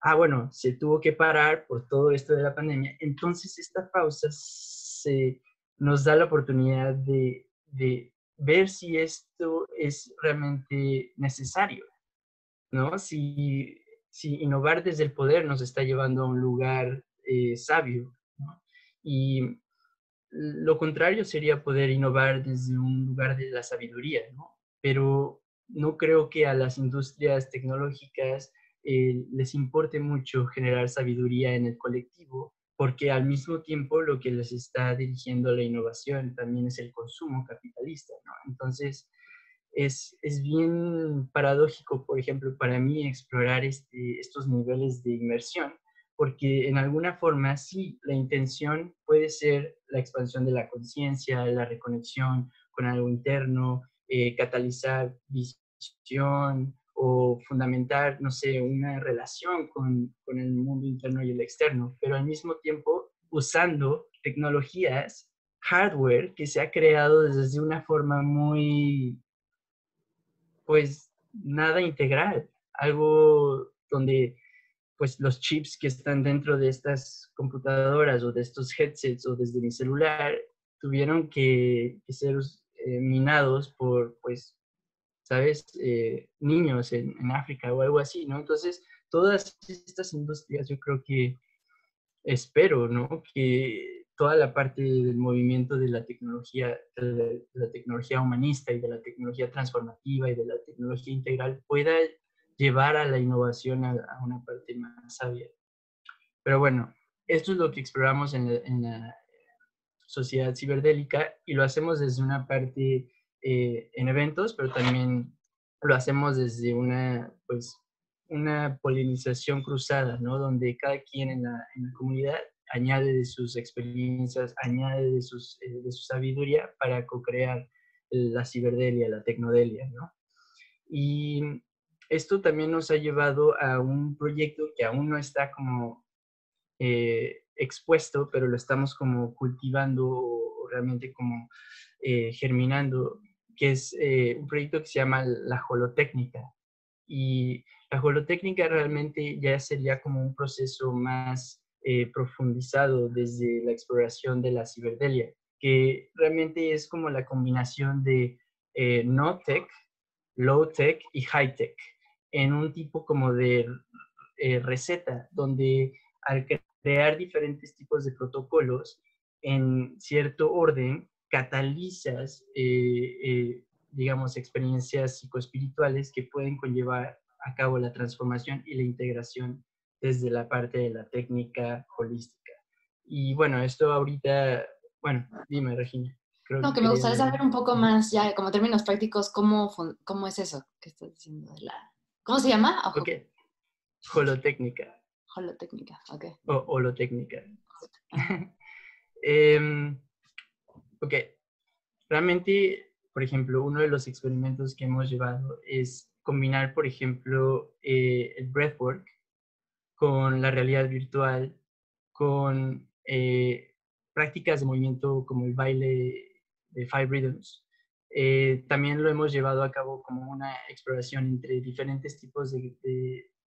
ah, bueno, se tuvo que parar por todo esto de la pandemia. Entonces, esta pausa se, nos da la oportunidad de, ver si esto es realmente necesario, ¿no? Si, si, innovar desde el poder nos está llevando a un lugar eh, sabio, ¿no? Y lo contrario sería poder innovar desde un lugar de la sabiduría, ¿no? Pero no creo que a las industrias tecnológicas eh, les importe mucho generar sabiduría en el colectivo, porque al mismo tiempo lo que les está dirigiendo la innovación también es el consumo capitalista. Entonces, es, es, bien paradójico, por ejemplo, para mí explorar este, estos niveles de inmersión, porque en alguna forma sí, la intención puede ser la expansión de la conciencia, la reconexión con algo interno, eh, catalizar visión, o fundamentar, no sé, una relación con, con, el mundo interno y el externo, pero al mismo tiempo usando tecnologías, hardware que se ha creado desde una forma muy, pues, nada integral, algo donde pues los chips que están dentro de estas computadoras o de estos headsets o desde mi celular tuvieron que, ser eh, minados por, pues, ¿sabes? Eh, niños en, en, África o algo así, ¿no? Entonces, todas estas industrias yo creo que espero, ¿no? Que toda la parte del movimiento de la tecnología, de la, tecnología humanista y de la tecnología transformativa y de la tecnología integral pueda llevar a la innovación a, una parte más sabia. Pero bueno, esto es lo que exploramos en la, sociedad ciberdélica y lo hacemos desde una parte eh, en eventos, pero también lo hacemos desde una, pues, una polinización cruzada, ¿no? Donde cada quien en la, en la comunidad añade de sus experiencias, añade de, sus, eh, de su sabiduría para co-crear la ciberdelia, la tecnodelia, ¿no? Y esto también nos ha llevado a un proyecto que aún no está como eh, expuesto, pero lo estamos como cultivando o realmente como eh, germinando, que es un proyecto que se llama la holotécnica. Y la holotécnica realmente ya sería como un proceso más eh, profundizado desde la exploración de la ciberdelia, que realmente es como la combinación de eh, no tech, low tech y high tech en un tipo como de eh, receta, donde al crear diferentes tipos de protocolos en cierto orden, catalizas, digamos, experiencias psicoespirituales que pueden conllevar a cabo la transformación y la integración desde la parte de la técnica holística. Y bueno, esto ahorita, bueno, dime, Regina. no, que, me gustaría saber un poco más, ya como términos prácticos, cómo, cómo es eso que estás diciendo. De la... ¿Cómo se llama? Ok. Holotécnica. Holotécnica, ok. O holotécnica. Em, ok. Realmente, por ejemplo, uno de los experimentos que hemos llevado es combinar, por ejemplo, eh, el breathwork con la realidad virtual, con eh, prácticas de movimiento como el baile de Five Rhythms. Eh, también lo hemos llevado a cabo como una exploración entre diferentes tipos de,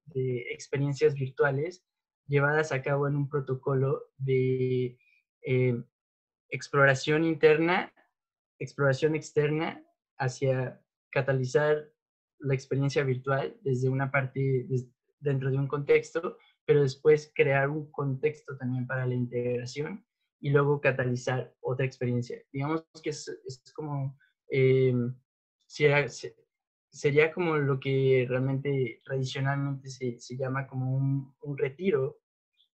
de, experiencias virtuales llevadas a cabo en un protocolo de exploración interna, exploración externa hacia catalizar la experiencia virtual desde una parte, dentro de un contexto, pero después crear un contexto también para la integración y luego catalizar otra experiencia. Digamos que es, es como, eh, sería, sería, como lo que realmente tradicionalmente se, se llama como un, un, retiro,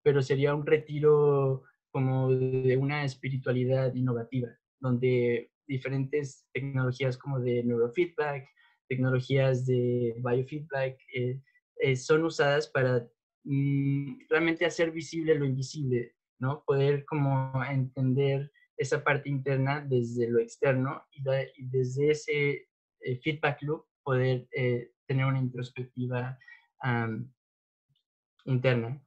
pero sería un retiro como de una espiritualidad innovativa, donde diferentes tecnologías como de neurofeedback, tecnologías de biofeedback eh, eh, son usadas para mm, realmente hacer visible lo invisible, ¿no? Poder como entender esa parte interna desde lo externo y, desde ese eh, feedback loop poder tener una introspectiva interna.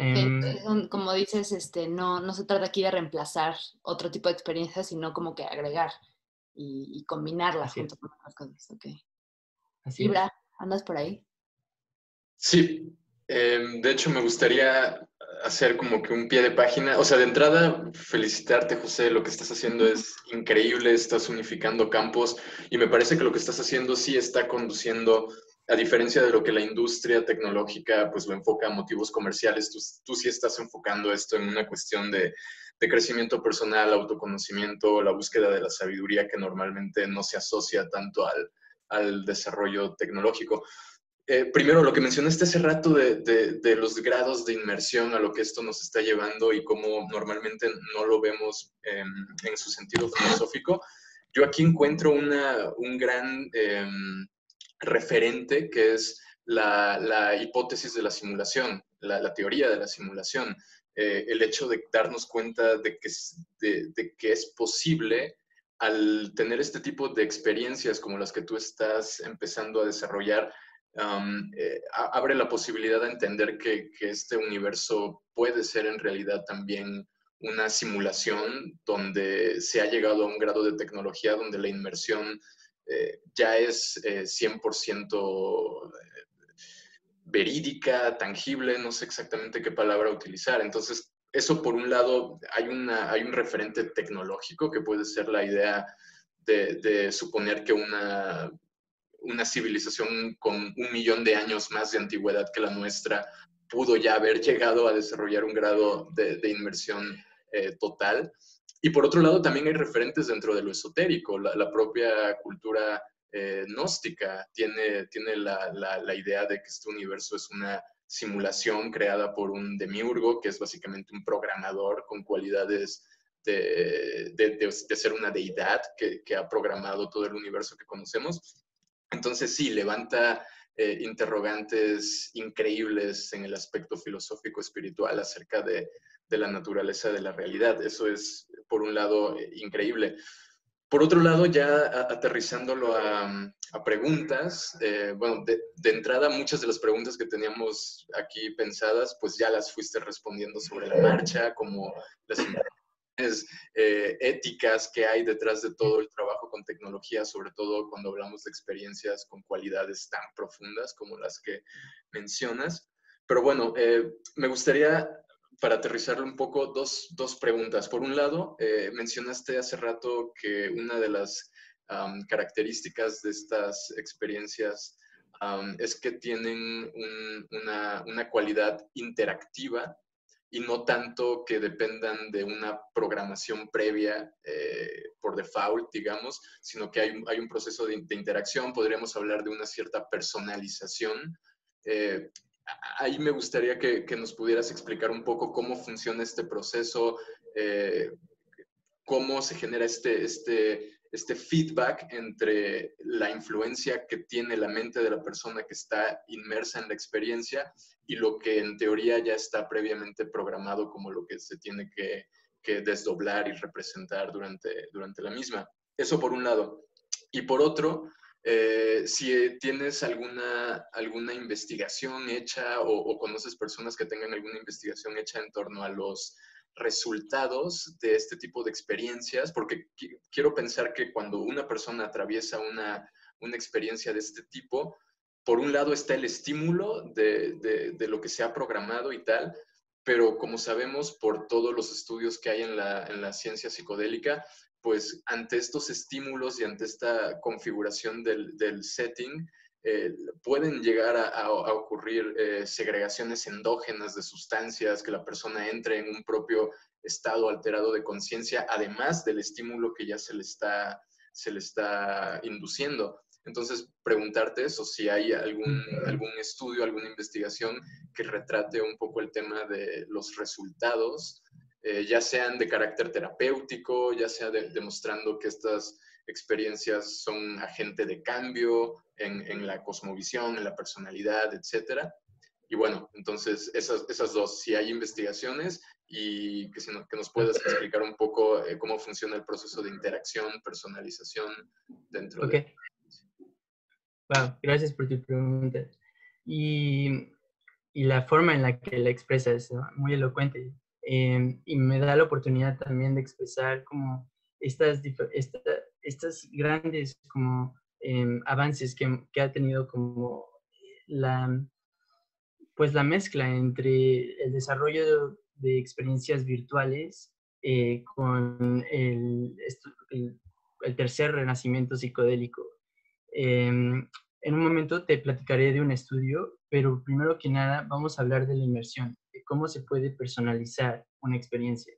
Em, como dices, este, no, no se trata aquí de reemplazar otro tipo de experiencia, sino como que agregar y, combinarla junto con otras cosas. Okay. Ibra, ¿andas por ahí? Sí, em, de hecho me gustaría hacer como que un pie de página. O sea, de entrada, felicitarte, José, lo que estás haciendo es increíble, estás unificando campos y me parece que lo que estás haciendo sí está conduciendo, a diferencia de lo que la industria tecnológica pues lo enfoca a motivos comerciales, tú, tú sí estás enfocando esto en una cuestión de, de crecimiento personal, autoconocimiento, la búsqueda de la sabiduría que normalmente no se asocia tanto al, al desarrollo tecnológico. Eh, primero, lo que mencionaste hace rato de, los grados de inmersión a lo que esto nos está llevando y cómo normalmente no lo vemos en su sentido filosófico, yo aquí encuentro un gran em, referente que es la, hipótesis de la simulación, la, teoría de la simulación, eh, el hecho de darnos cuenta de que, de que es posible al tener este tipo de experiencias como las que tú estás empezando a desarrollar, eh, abre la posibilidad de entender que, este universo puede ser en realidad también una simulación donde se ha llegado a un grado de tecnología donde la inmersión eh, ya es 100% eh, verídica, tangible, no sé exactamente qué palabra utilizar. Entonces, eso por un lado, hay, una, hay un referente tecnológico que puede ser la idea de, suponer que una, una civilización con un millón de años más de antigüedad que la nuestra pudo ya haber llegado a desarrollar un grado de, inmersión eh, total. Y por otro lado, también hay referentes dentro de lo esotérico. La, propia cultura eh, gnóstica tiene, tiene la, la, idea de que este universo es una simulación creada por un demiurgo, que es básicamente un programador con cualidades de, de, ser una deidad que, que, ha programado todo el universo que conocemos. Entonces sí, levanta eh, interrogantes increíbles en el aspecto filosófico espiritual acerca de, de, la naturaleza de la realidad. Eso es, por un lado, eh, increíble. Por otro lado, ya aterrizándolo a, preguntas, eh, bueno, de, entrada muchas de las preguntas que teníamos aquí pensadas, pues ya las fuiste respondiendo sobre la marcha, como las eh, éticas que hay detrás de todo el trabajo con tecnología, sobre todo cuando hablamos de experiencias con cualidades tan profundas como las que mencionas. Pero bueno, eh, me gustaría para aterrizarlo un poco, dos, dos preguntas. Por un lado, eh, mencionaste hace rato que una de las características de estas experiencias es que tienen una, una, cualidad interactiva y no tanto que dependan de una programación previa eh, por default, digamos, sino que hay, hay un proceso de, de, interacción, podríamos hablar de una cierta personalización. Eh, ahí me gustaría que, nos pudieras explicar un poco cómo funciona este proceso, eh, cómo se genera este, este, este feedback entre la influencia que tiene la mente de la persona que está inmersa en la experiencia y lo que en teoría ya está previamente programado como lo que se tiene que, desdoblar y representar durante, durante la misma. Eso por un lado. Y por otro, eh, si tienes alguna, alguna investigación hecha o, conoces personas que tengan alguna investigación hecha en torno a los resultados de este tipo de experiencias, porque quiero pensar que cuando una persona atraviesa una, una experiencia de este tipo, por un lado está el estímulo de, de, de, lo que se ha programado y tal, pero como sabemos por todos los estudios que hay en la, en la ciencia psicodélica, pues ante estos estímulos y ante esta configuración del, setting, eh, pueden llegar a, ocurrir eh, segregaciones endógenas de sustancias, que la persona entre en un propio estado alterado de conciencia, además del estímulo que ya se le está, se le está induciendo. Entonces, preguntarte eso, si hay algún, algún estudio, alguna investigación que retrate un poco el tema de los resultados eh, ya sean de carácter terapéutico, ya sea demostrando que estas experiencias son agente de cambio en, la cosmovisión, en la personalidad, etc. Y bueno, entonces esas, esas dos, si hay investigaciones y que, si que nos puedas explicar un poco eh, cómo funciona el proceso de interacción, personalización dentro okay. de... Wow, gracias por tu pregunta. Y, y la forma en la que la expresas, es muy elocuente. Em, y me da la oportunidad también de expresar como estas, estas grandes como em, avances que, que, ha tenido como la, pues la mezcla entre el desarrollo de, experiencias virtuales eh, con el, el, tercer renacimiento psicodélico. Em, en un momento te platicaré de un estudio, pero primero que nada vamos a hablar de la inmersión cómo se puede personalizar una experiencia.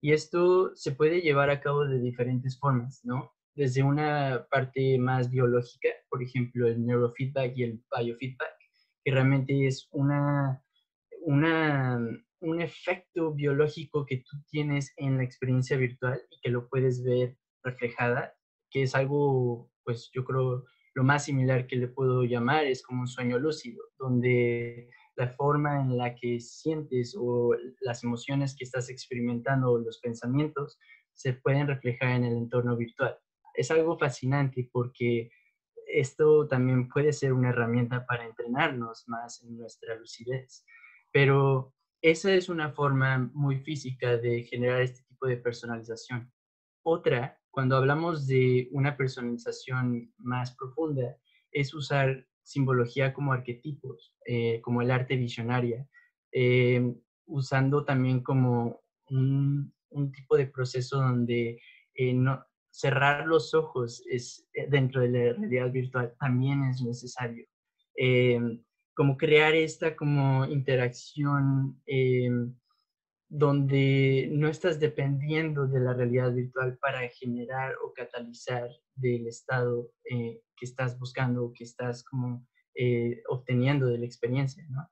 Y esto se puede llevar a cabo de diferentes formas, ¿no? Desde una parte más biológica, por ejemplo, el neurofeedback y el biofeedback, que realmente es una, una, un efecto biológico que tú tienes en la experiencia virtual y que lo puedes ver reflejada, que es algo, pues yo creo, lo más similar que le puedo llamar es como un sueño lúcido, donde la forma en la que sientes o las emociones que estás experimentando o los pensamientos se pueden reflejar en el entorno virtual. Es algo fascinante porque esto también puede ser una herramienta para entrenarnos más en nuestra lucidez, pero esa es una forma muy física de generar este tipo de personalización. Otra, cuando hablamos de una personalización más profunda, es usar simbología como arquetipos, eh, como el arte visionaria, eh, usando también como un, tipo de proceso donde no, cerrar los ojos es, dentro de la realidad virtual también es necesario. como crear esta como interacción donde no estás dependiendo de la realidad virtual para generar o catalizar del estado eh, que estás buscando o que estás como eh, obteniendo de la experiencia, ¿no?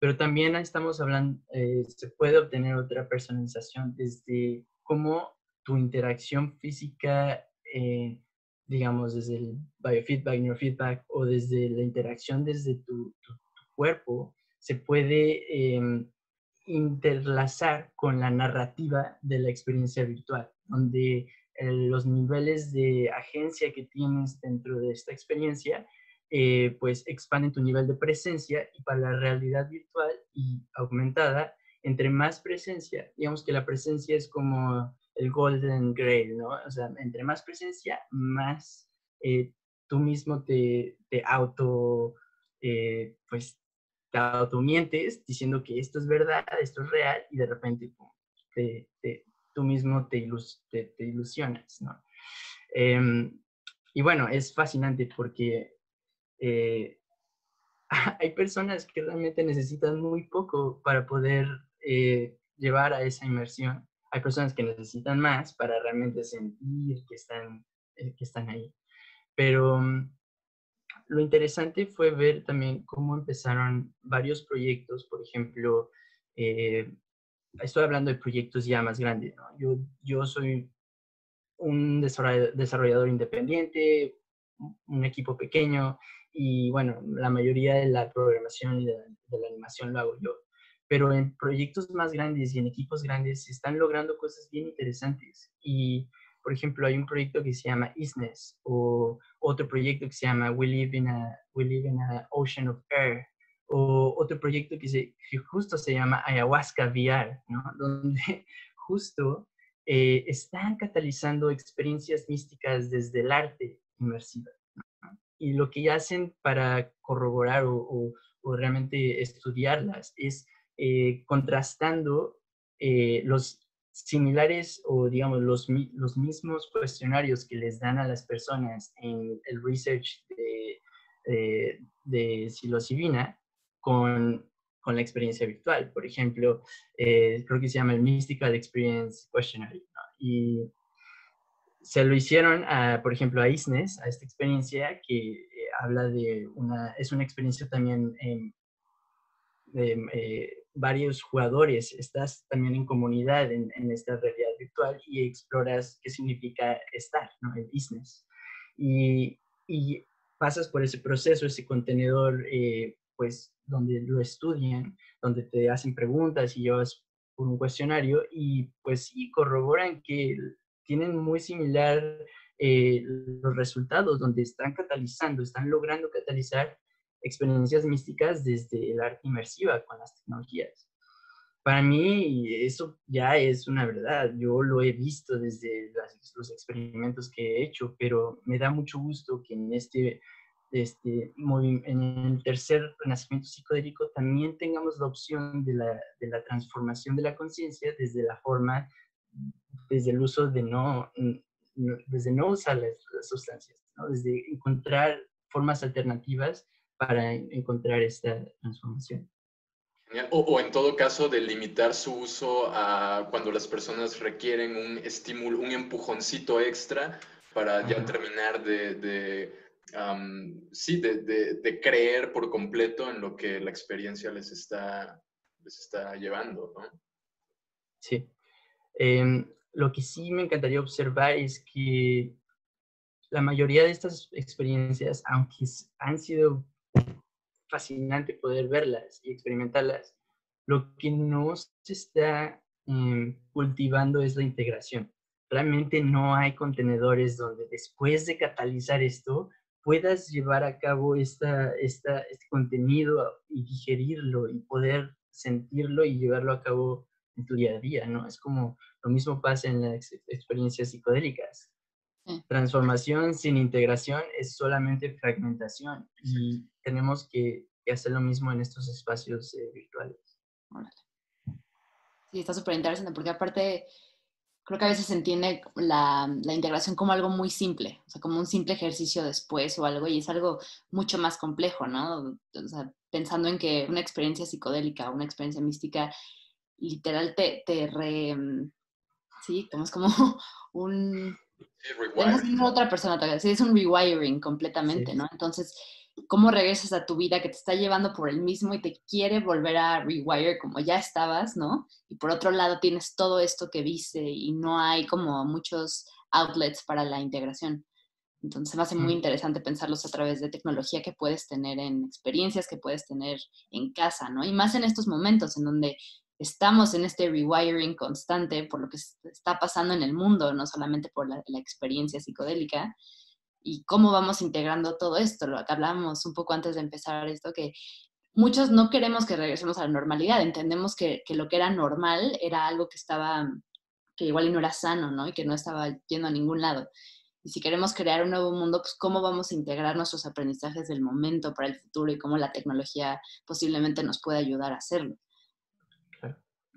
Pero también estamos hablando, eh, se puede obtener otra personalización desde cómo tu interacción física, digamos, desde el biofeedback, neurofeedback o desde la interacción desde tu, tu cuerpo, se puede em, interlazar con la narrativa de la experiencia virtual, donde eh, los niveles de agencia que tienes dentro de esta experiencia, eh, pues expanden tu nivel de presencia y para la realidad virtual y aumentada, entre más presencia, digamos que la presencia es como el golden grail, ¿no? O sea, entre más presencia, más eh, tú mismo te, te auto, pues te automientes diciendo que esto es verdad, esto es real, y de repente te, tú mismo te, te, ilusionas, ¿no? Em, y bueno, es fascinante porque eh, hay personas que realmente necesitan muy poco para poder eh, llevar a esa inmersión. Hay personas que necesitan más para realmente sentir que están, eh, que están ahí. Pero lo interesante fue ver también cómo empezaron varios proyectos, por ejemplo, eh, estoy hablando de proyectos ya más grandes, yo, yo soy un desarrollador independiente, un equipo pequeño y bueno, la mayoría de la programación y de, de la animación lo hago yo. Pero en proyectos más grandes y en equipos grandes se están logrando cosas bien interesantes y por ejemplo, hay un proyecto que se llama ISNES o otro proyecto que se llama We Live in a, We Live in a Ocean of Air o otro proyecto que, se, justo se llama Ayahuasca VR, ¿no? donde justo eh, están catalizando experiencias místicas desde el arte inmersiva. Y lo que hacen para corroborar o, o, realmente estudiarlas es eh, contrastando eh, los similares o digamos los, los mismos cuestionarios que les dan a las personas en el research de, eh, de psilocibina con, con, la experiencia virtual. Por ejemplo, eh, creo que se llama el Mystical Experience Questionnaire. Y se lo hicieron, a, por ejemplo, a ISNES, a esta experiencia que eh, habla de una, es una experiencia también en, de, varios jugadores, estás también en comunidad en, esta realidad virtual y exploras qué significa estar, ¿no? El business. Y, y pasas por ese proceso, ese contenedor, eh, pues, donde lo estudian, donde te hacen preguntas y llevas por un cuestionario y, pues, sí, corroboran que tienen muy similar eh, los resultados, donde están catalizando, están logrando catalizar experiencias místicas desde el arte inmersiva con las tecnologías. Para mí eso ya es una verdad, yo lo he visto desde los experimentos que he hecho, pero me da mucho gusto que en este, este, en el tercer renacimiento psicodélico también tengamos la opción de la, de la transformación de la conciencia desde la forma, desde el uso de no, desde no usar las, sustancias, desde encontrar formas alternativas para encontrar esta transformación. O, en todo caso, de limitar su uso a cuando las personas requieren un estímulo, un empujoncito extra para ya terminar de, de sí, de, de, creer por completo en lo que la experiencia les está, les está llevando, ¿no? Sí. Em, lo que sí me encantaría observar es que la mayoría de estas experiencias, aunque han sido fascinante poder verlas y experimentarlas. Lo que no se está em, cultivando es la integración. Realmente no hay contenedores donde después de catalizar esto puedas llevar a cabo esta, esta, este contenido y digerirlo y poder sentirlo y llevarlo a cabo en tu día a día, ¿no? Es como lo mismo pasa en las experiencias psicodélicas. Transformación sin integración es solamente fragmentación y tenemos que, hacer lo mismo en estos espacios eh, virtuales. Sí, está súper interesante porque aparte creo que a veces se entiende la, la, integración como algo muy simple, o sea, como un simple ejercicio después o algo, y es algo mucho más complejo, ¿no? O sea, pensando en que una experiencia psicodélica, una experiencia mística, literal te, te re... Mm, sí, como es como un... Sí, otra persona, sí, es un rewiring completamente, ¿no? Entonces, cómo regresas a tu vida que te está llevando por el mismo y te quiere volver a rewire como ya estabas, ¿no? Y por otro lado tienes todo esto que viste y no hay como muchos outlets para la integración. Entonces me hace muy interesante pensarlos a través de tecnología que puedes tener en experiencias que puedes tener en casa, ¿no? Y más en estos momentos en donde estamos en este rewiring constante por lo que está pasando en el mundo, no solamente por la, la experiencia psicodélica, y cómo vamos integrando todo esto. Lo que hablábamos un poco antes de empezar esto, que muchos no queremos que regresemos a la normalidad, entendemos que, que, lo que era normal era algo que estaba, que igual no era sano, ¿no? Y que no estaba yendo a ningún lado. Y si queremos crear un nuevo mundo, pues cómo vamos a integrar nuestros aprendizajes del momento para el futuro y cómo la tecnología posiblemente nos puede ayudar a hacerlo.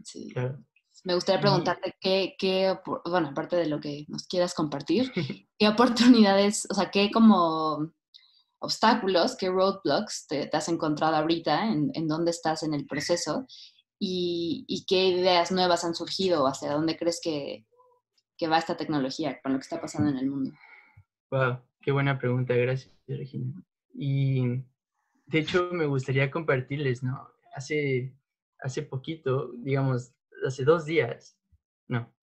Sí. Claro. Me gustaría preguntarte qué, qué, bueno, aparte de lo que nos quieras compartir, qué oportunidades, o sea, qué como obstáculos, qué roadblocks te, has encontrado ahorita, en, en, dónde estás en el proceso y, y, qué ideas nuevas han surgido, hacia dónde crees que, que va esta tecnología con lo que está pasando en el mundo. Wow, qué buena pregunta, gracias, Regina. Y de hecho me gustaría compartirles, ¿no? Hace, hace poquito, digamos, hace dos días, no,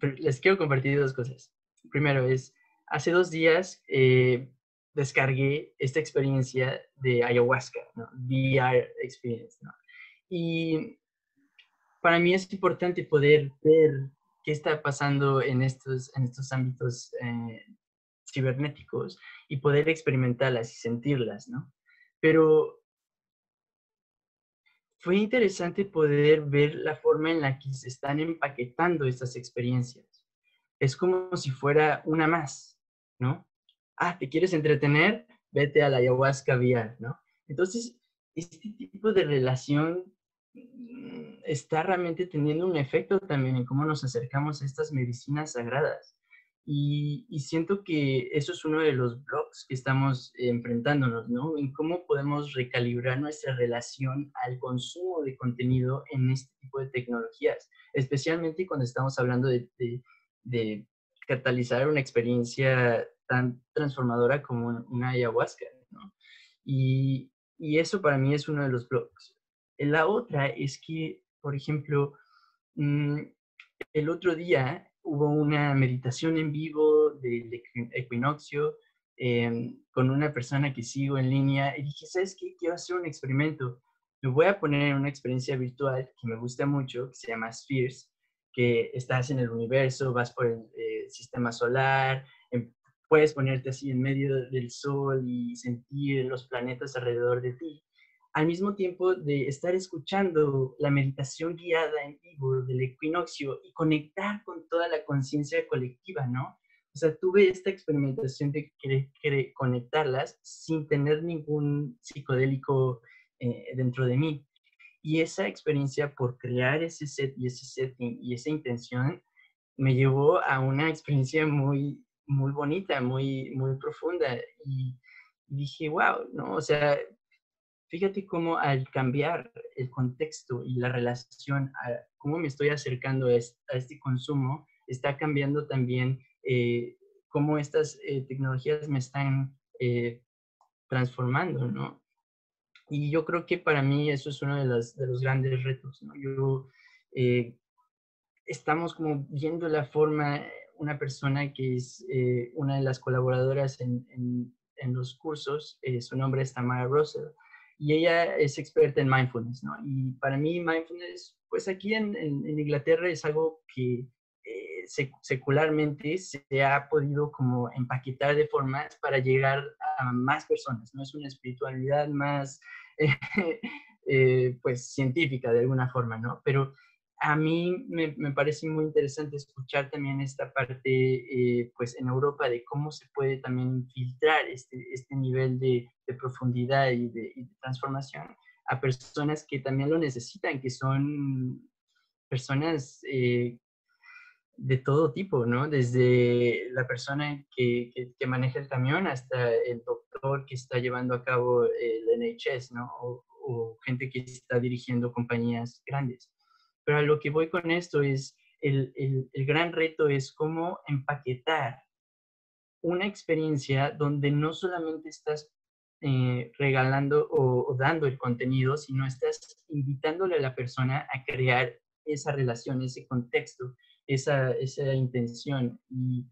les quiero compartir dos cosas. Primero es, hace dos días eh, descargué esta experiencia de ayahuasca, ¿no? VR Experience. Y para mí es importante poder ver qué está pasando en estos, en estos ámbitos eh, cibernéticos y poder experimentarlas y sentirlas, ¿no? Pero fue interesante poder ver la forma en la que se están empaquetando estas experiencias. Es como si fuera una más, ¿no? Ah, ¿te quieres entretener? Vete a la ayahuasca VR, ¿no? Entonces, este tipo de relación mm, está realmente teniendo un efecto también en cómo nos acercamos a estas medicinas sagradas. Y, siento que eso es uno de los blogs que estamos enfrentándonos, ¿no? En cómo podemos recalibrar nuestra relación al consumo de contenido en este tipo de tecnologías, especialmente cuando estamos hablando de, de, catalizar una experiencia tan transformadora como una ayahuasca, ¿no? Y, y eso para mí es uno de los blogs. La otra es que, por ejemplo, mm, el otro día hubo una meditación en vivo del equinoccio em, con una persona que sigo en línea y dije, ¿sabes qué? Quiero hacer un experimento. Me voy a poner en una experiencia virtual que me gusta mucho, que se llama Spheres, que estás en el universo, vas por el eh, sistema solar, em, puedes ponerte así en medio del sol y sentir los planetas alrededor de ti al mismo tiempo de estar escuchando la meditación guiada en vivo del equinoccio y conectar con toda la conciencia colectiva, ¿no? O sea, tuve esta experimentación de querer, conectarlas sin tener ningún psicodélico eh, dentro de mí. Y esa experiencia por crear ese set y ese setting y esa intención me llevó a una experiencia muy, muy bonita, muy, muy profunda. Y, y dije, wow, ¿no? O sea, fíjate cómo al cambiar el contexto y la relación, a cómo me estoy acercando a este, consumo, está cambiando también eh, cómo estas eh, tecnologías me están eh, transformando, ¿no? Y yo creo que para mí eso es uno de los, de los grandes retos, ¿no? Yo, estamos como viendo la forma, una persona que es una de las colaboradoras en, en, en los cursos, su nombre es Tamara Russell, y ella es experta en mindfulness, ¿no? Y para mí mindfulness, pues aquí en, en, Inglaterra es algo que eh, secularmente se ha podido como empaquetar de formas para llegar a más personas, ¿no? Es una espiritualidad más, eh, pues, científica de alguna forma, ¿no? Pero a mí me, me, parece muy interesante escuchar también esta parte, eh, pues en Europa, de cómo se puede también filtrar este, este nivel de, de profundidad y de, transformación a personas que también lo necesitan, que son personas eh, de todo tipo, ¿no? Desde la persona que, que, maneja el camión hasta el doctor que está llevando a cabo el NHS, ¿no? O gente que está dirigiendo compañías grandes. Pero a lo que voy con esto es, el, el, gran reto es cómo empaquetar una experiencia donde no solamente estás eh, regalando o, dando el contenido, sino estás invitándole a la persona a crear esa relación, ese contexto, esa, esa intención. Y,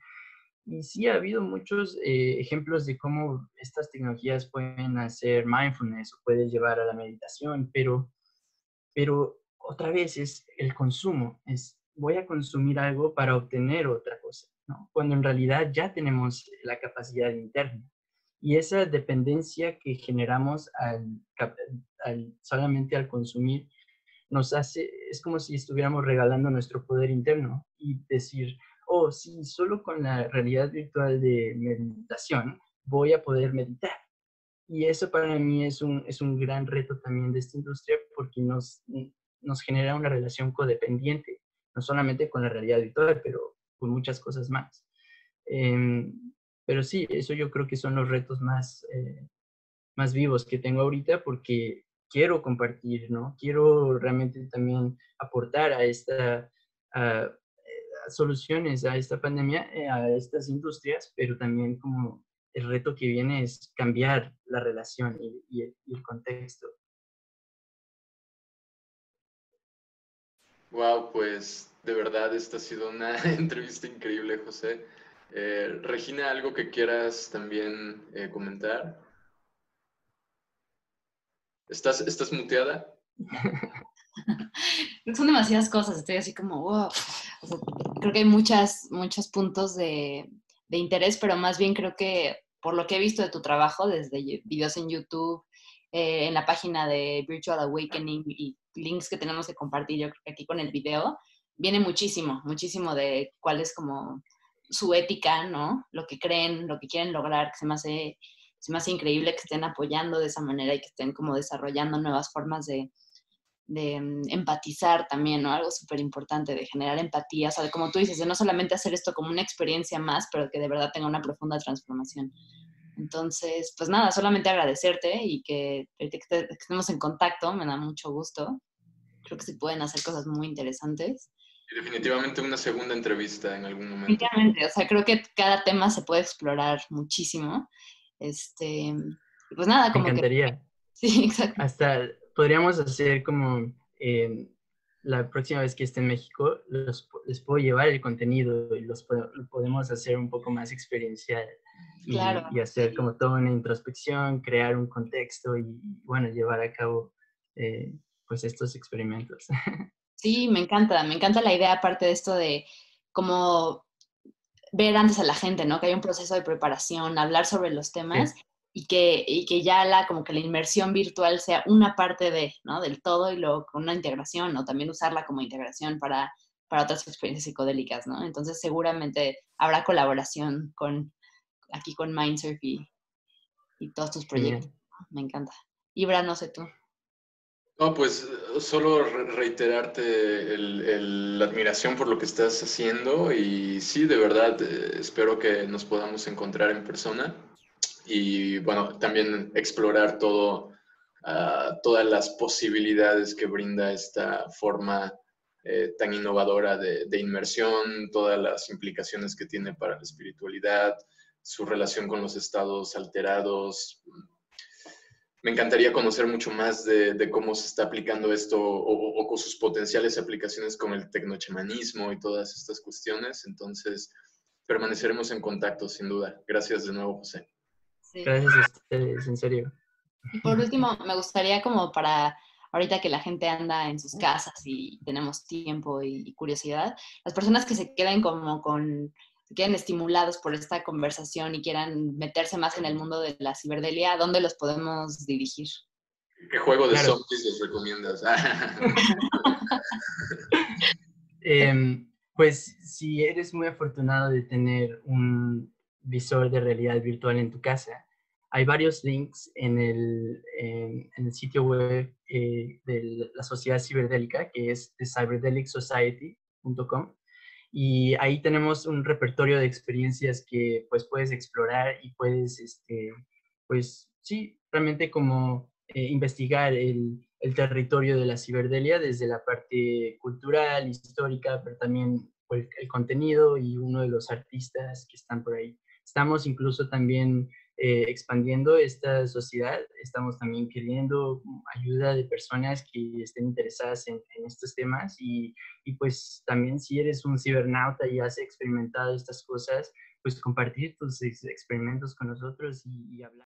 y, sí ha habido muchos eh, ejemplos de cómo estas tecnologías pueden hacer mindfulness o pueden llevar a la meditación, pero, pero otra vez es el consumo, es voy a consumir algo para obtener otra cosa, ¿no? cuando en realidad ya tenemos la capacidad interna. Y esa dependencia que generamos al, solamente al consumir nos hace, es como si estuviéramos regalando nuestro poder interno y decir, oh, sí, solo con la realidad virtual de meditación voy a poder meditar. Y eso para mí es un, es un gran reto también de esta industria porque nos, nos genera una relación codependiente, no solamente con la realidad virtual, pero con muchas cosas más. Em, pero sí, eso yo creo que son los retos más, eh, más vivos que tengo ahorita porque quiero compartir, ¿no? Quiero realmente también aportar a esta a, soluciones a esta pandemia, eh, a estas industrias, pero también como el reto que viene es cambiar la relación y el contexto. Wow, pues de verdad esta ha sido una entrevista increíble, José. Eh, Regina, ¿algo que quieras también eh, comentar? ¿Estás, ¿Estás muteada? Son demasiadas cosas, estoy así como, wow. creo que hay muchas, muchos puntos de, interés, pero más bien creo que por lo que he visto de tu trabajo, desde videos en YouTube, eh, en la página de Virtual Awakening y links que tenemos que compartir, yo creo que aquí con el video, viene muchísimo, muchísimo de cuál es como su ética, ¿no? Lo que creen, lo que quieren lograr, que se me hace, se me hace increíble que estén apoyando de esa manera y que estén como desarrollando nuevas formas de, de mm, empatizar también, ¿no? Algo súper importante, de generar empatía, o sea, de, como tú dices, de no solamente hacer esto como una experiencia más, pero que de verdad tenga una profunda transformación. Entonces, pues nada, solamente agradecerte y que, estemos en contacto, me da mucho gusto. Creo que se pueden hacer cosas muy interesantes. Y definitivamente una segunda entrevista en algún momento. Definitivamente, o sea, creo que cada tema se puede explorar muchísimo. Este, pues nada, como me encantaría. Sí, exacto. Hasta podríamos hacer como eh, la próxima vez que esté en México, les puedo llevar el contenido y los podemos hacer un poco más experiencial y, hacer como toda una introspección, crear un contexto y, bueno, llevar a cabo eh, pues estos experimentos. Sí, me encanta, me encanta la idea aparte de esto de como ver antes a la gente, ¿no? Que hay un proceso de preparación, hablar sobre los temas y, que, y que ya la, como que la inmersión virtual sea una parte de, ¿no? Del todo y luego con una integración, o también usarla como integración para, para otras experiencias psicodélicas, ¿no? Entonces seguramente habrá colaboración con, aquí con Mindsurf y, todos tus proyectos. Me encanta. Ibra, no sé tú. No, pues solo reiterarte la admiración por lo que estás haciendo y sí, de verdad, eh, espero que nos podamos encontrar en persona y bueno, también explorar todo, ah, todas las posibilidades que brinda esta forma eh, tan innovadora de, de, inmersión, todas las implicaciones que tiene para la espiritualidad, su relación con los estados alterados. Me encantaría conocer mucho más de, cómo se está aplicando esto o, con sus potenciales aplicaciones con el tecnochemanismo y todas estas cuestiones. Entonces, permaneceremos en contacto, sin duda. Gracias de nuevo, José. Gracias a ustedes, en serio. Y por último, me gustaría como para ahorita que la gente anda en sus casas y tenemos tiempo y curiosidad, las personas que se queden como con queden estimulados por esta conversación y quieran meterse más en el mundo de la ciberdelia, ¿a dónde los podemos dirigir? ¿Qué juego de zombies les recomiendas? Em, pues si eres muy afortunado de tener un visor de realidad virtual en tu casa, hay varios links en el, en, el sitio web eh, de la Sociedad Ciberdélica, que es cyberdelicsociety.com. Y ahí tenemos un repertorio de experiencias que pues puedes explorar y puedes, este, pues sí, realmente como eh, investigar el, el, territorio de la ciberdelia desde la parte cultural, histórica, pero también el, el contenido y uno de los artistas que están por ahí. Estamos incluso también eh, expandiendo esta sociedad. Estamos también queriendo ayuda de personas que estén interesadas en, estos temas y, y, pues también si eres un cibernauta y has experimentado estas cosas, pues compartir tus experimentos con nosotros y, y hablar.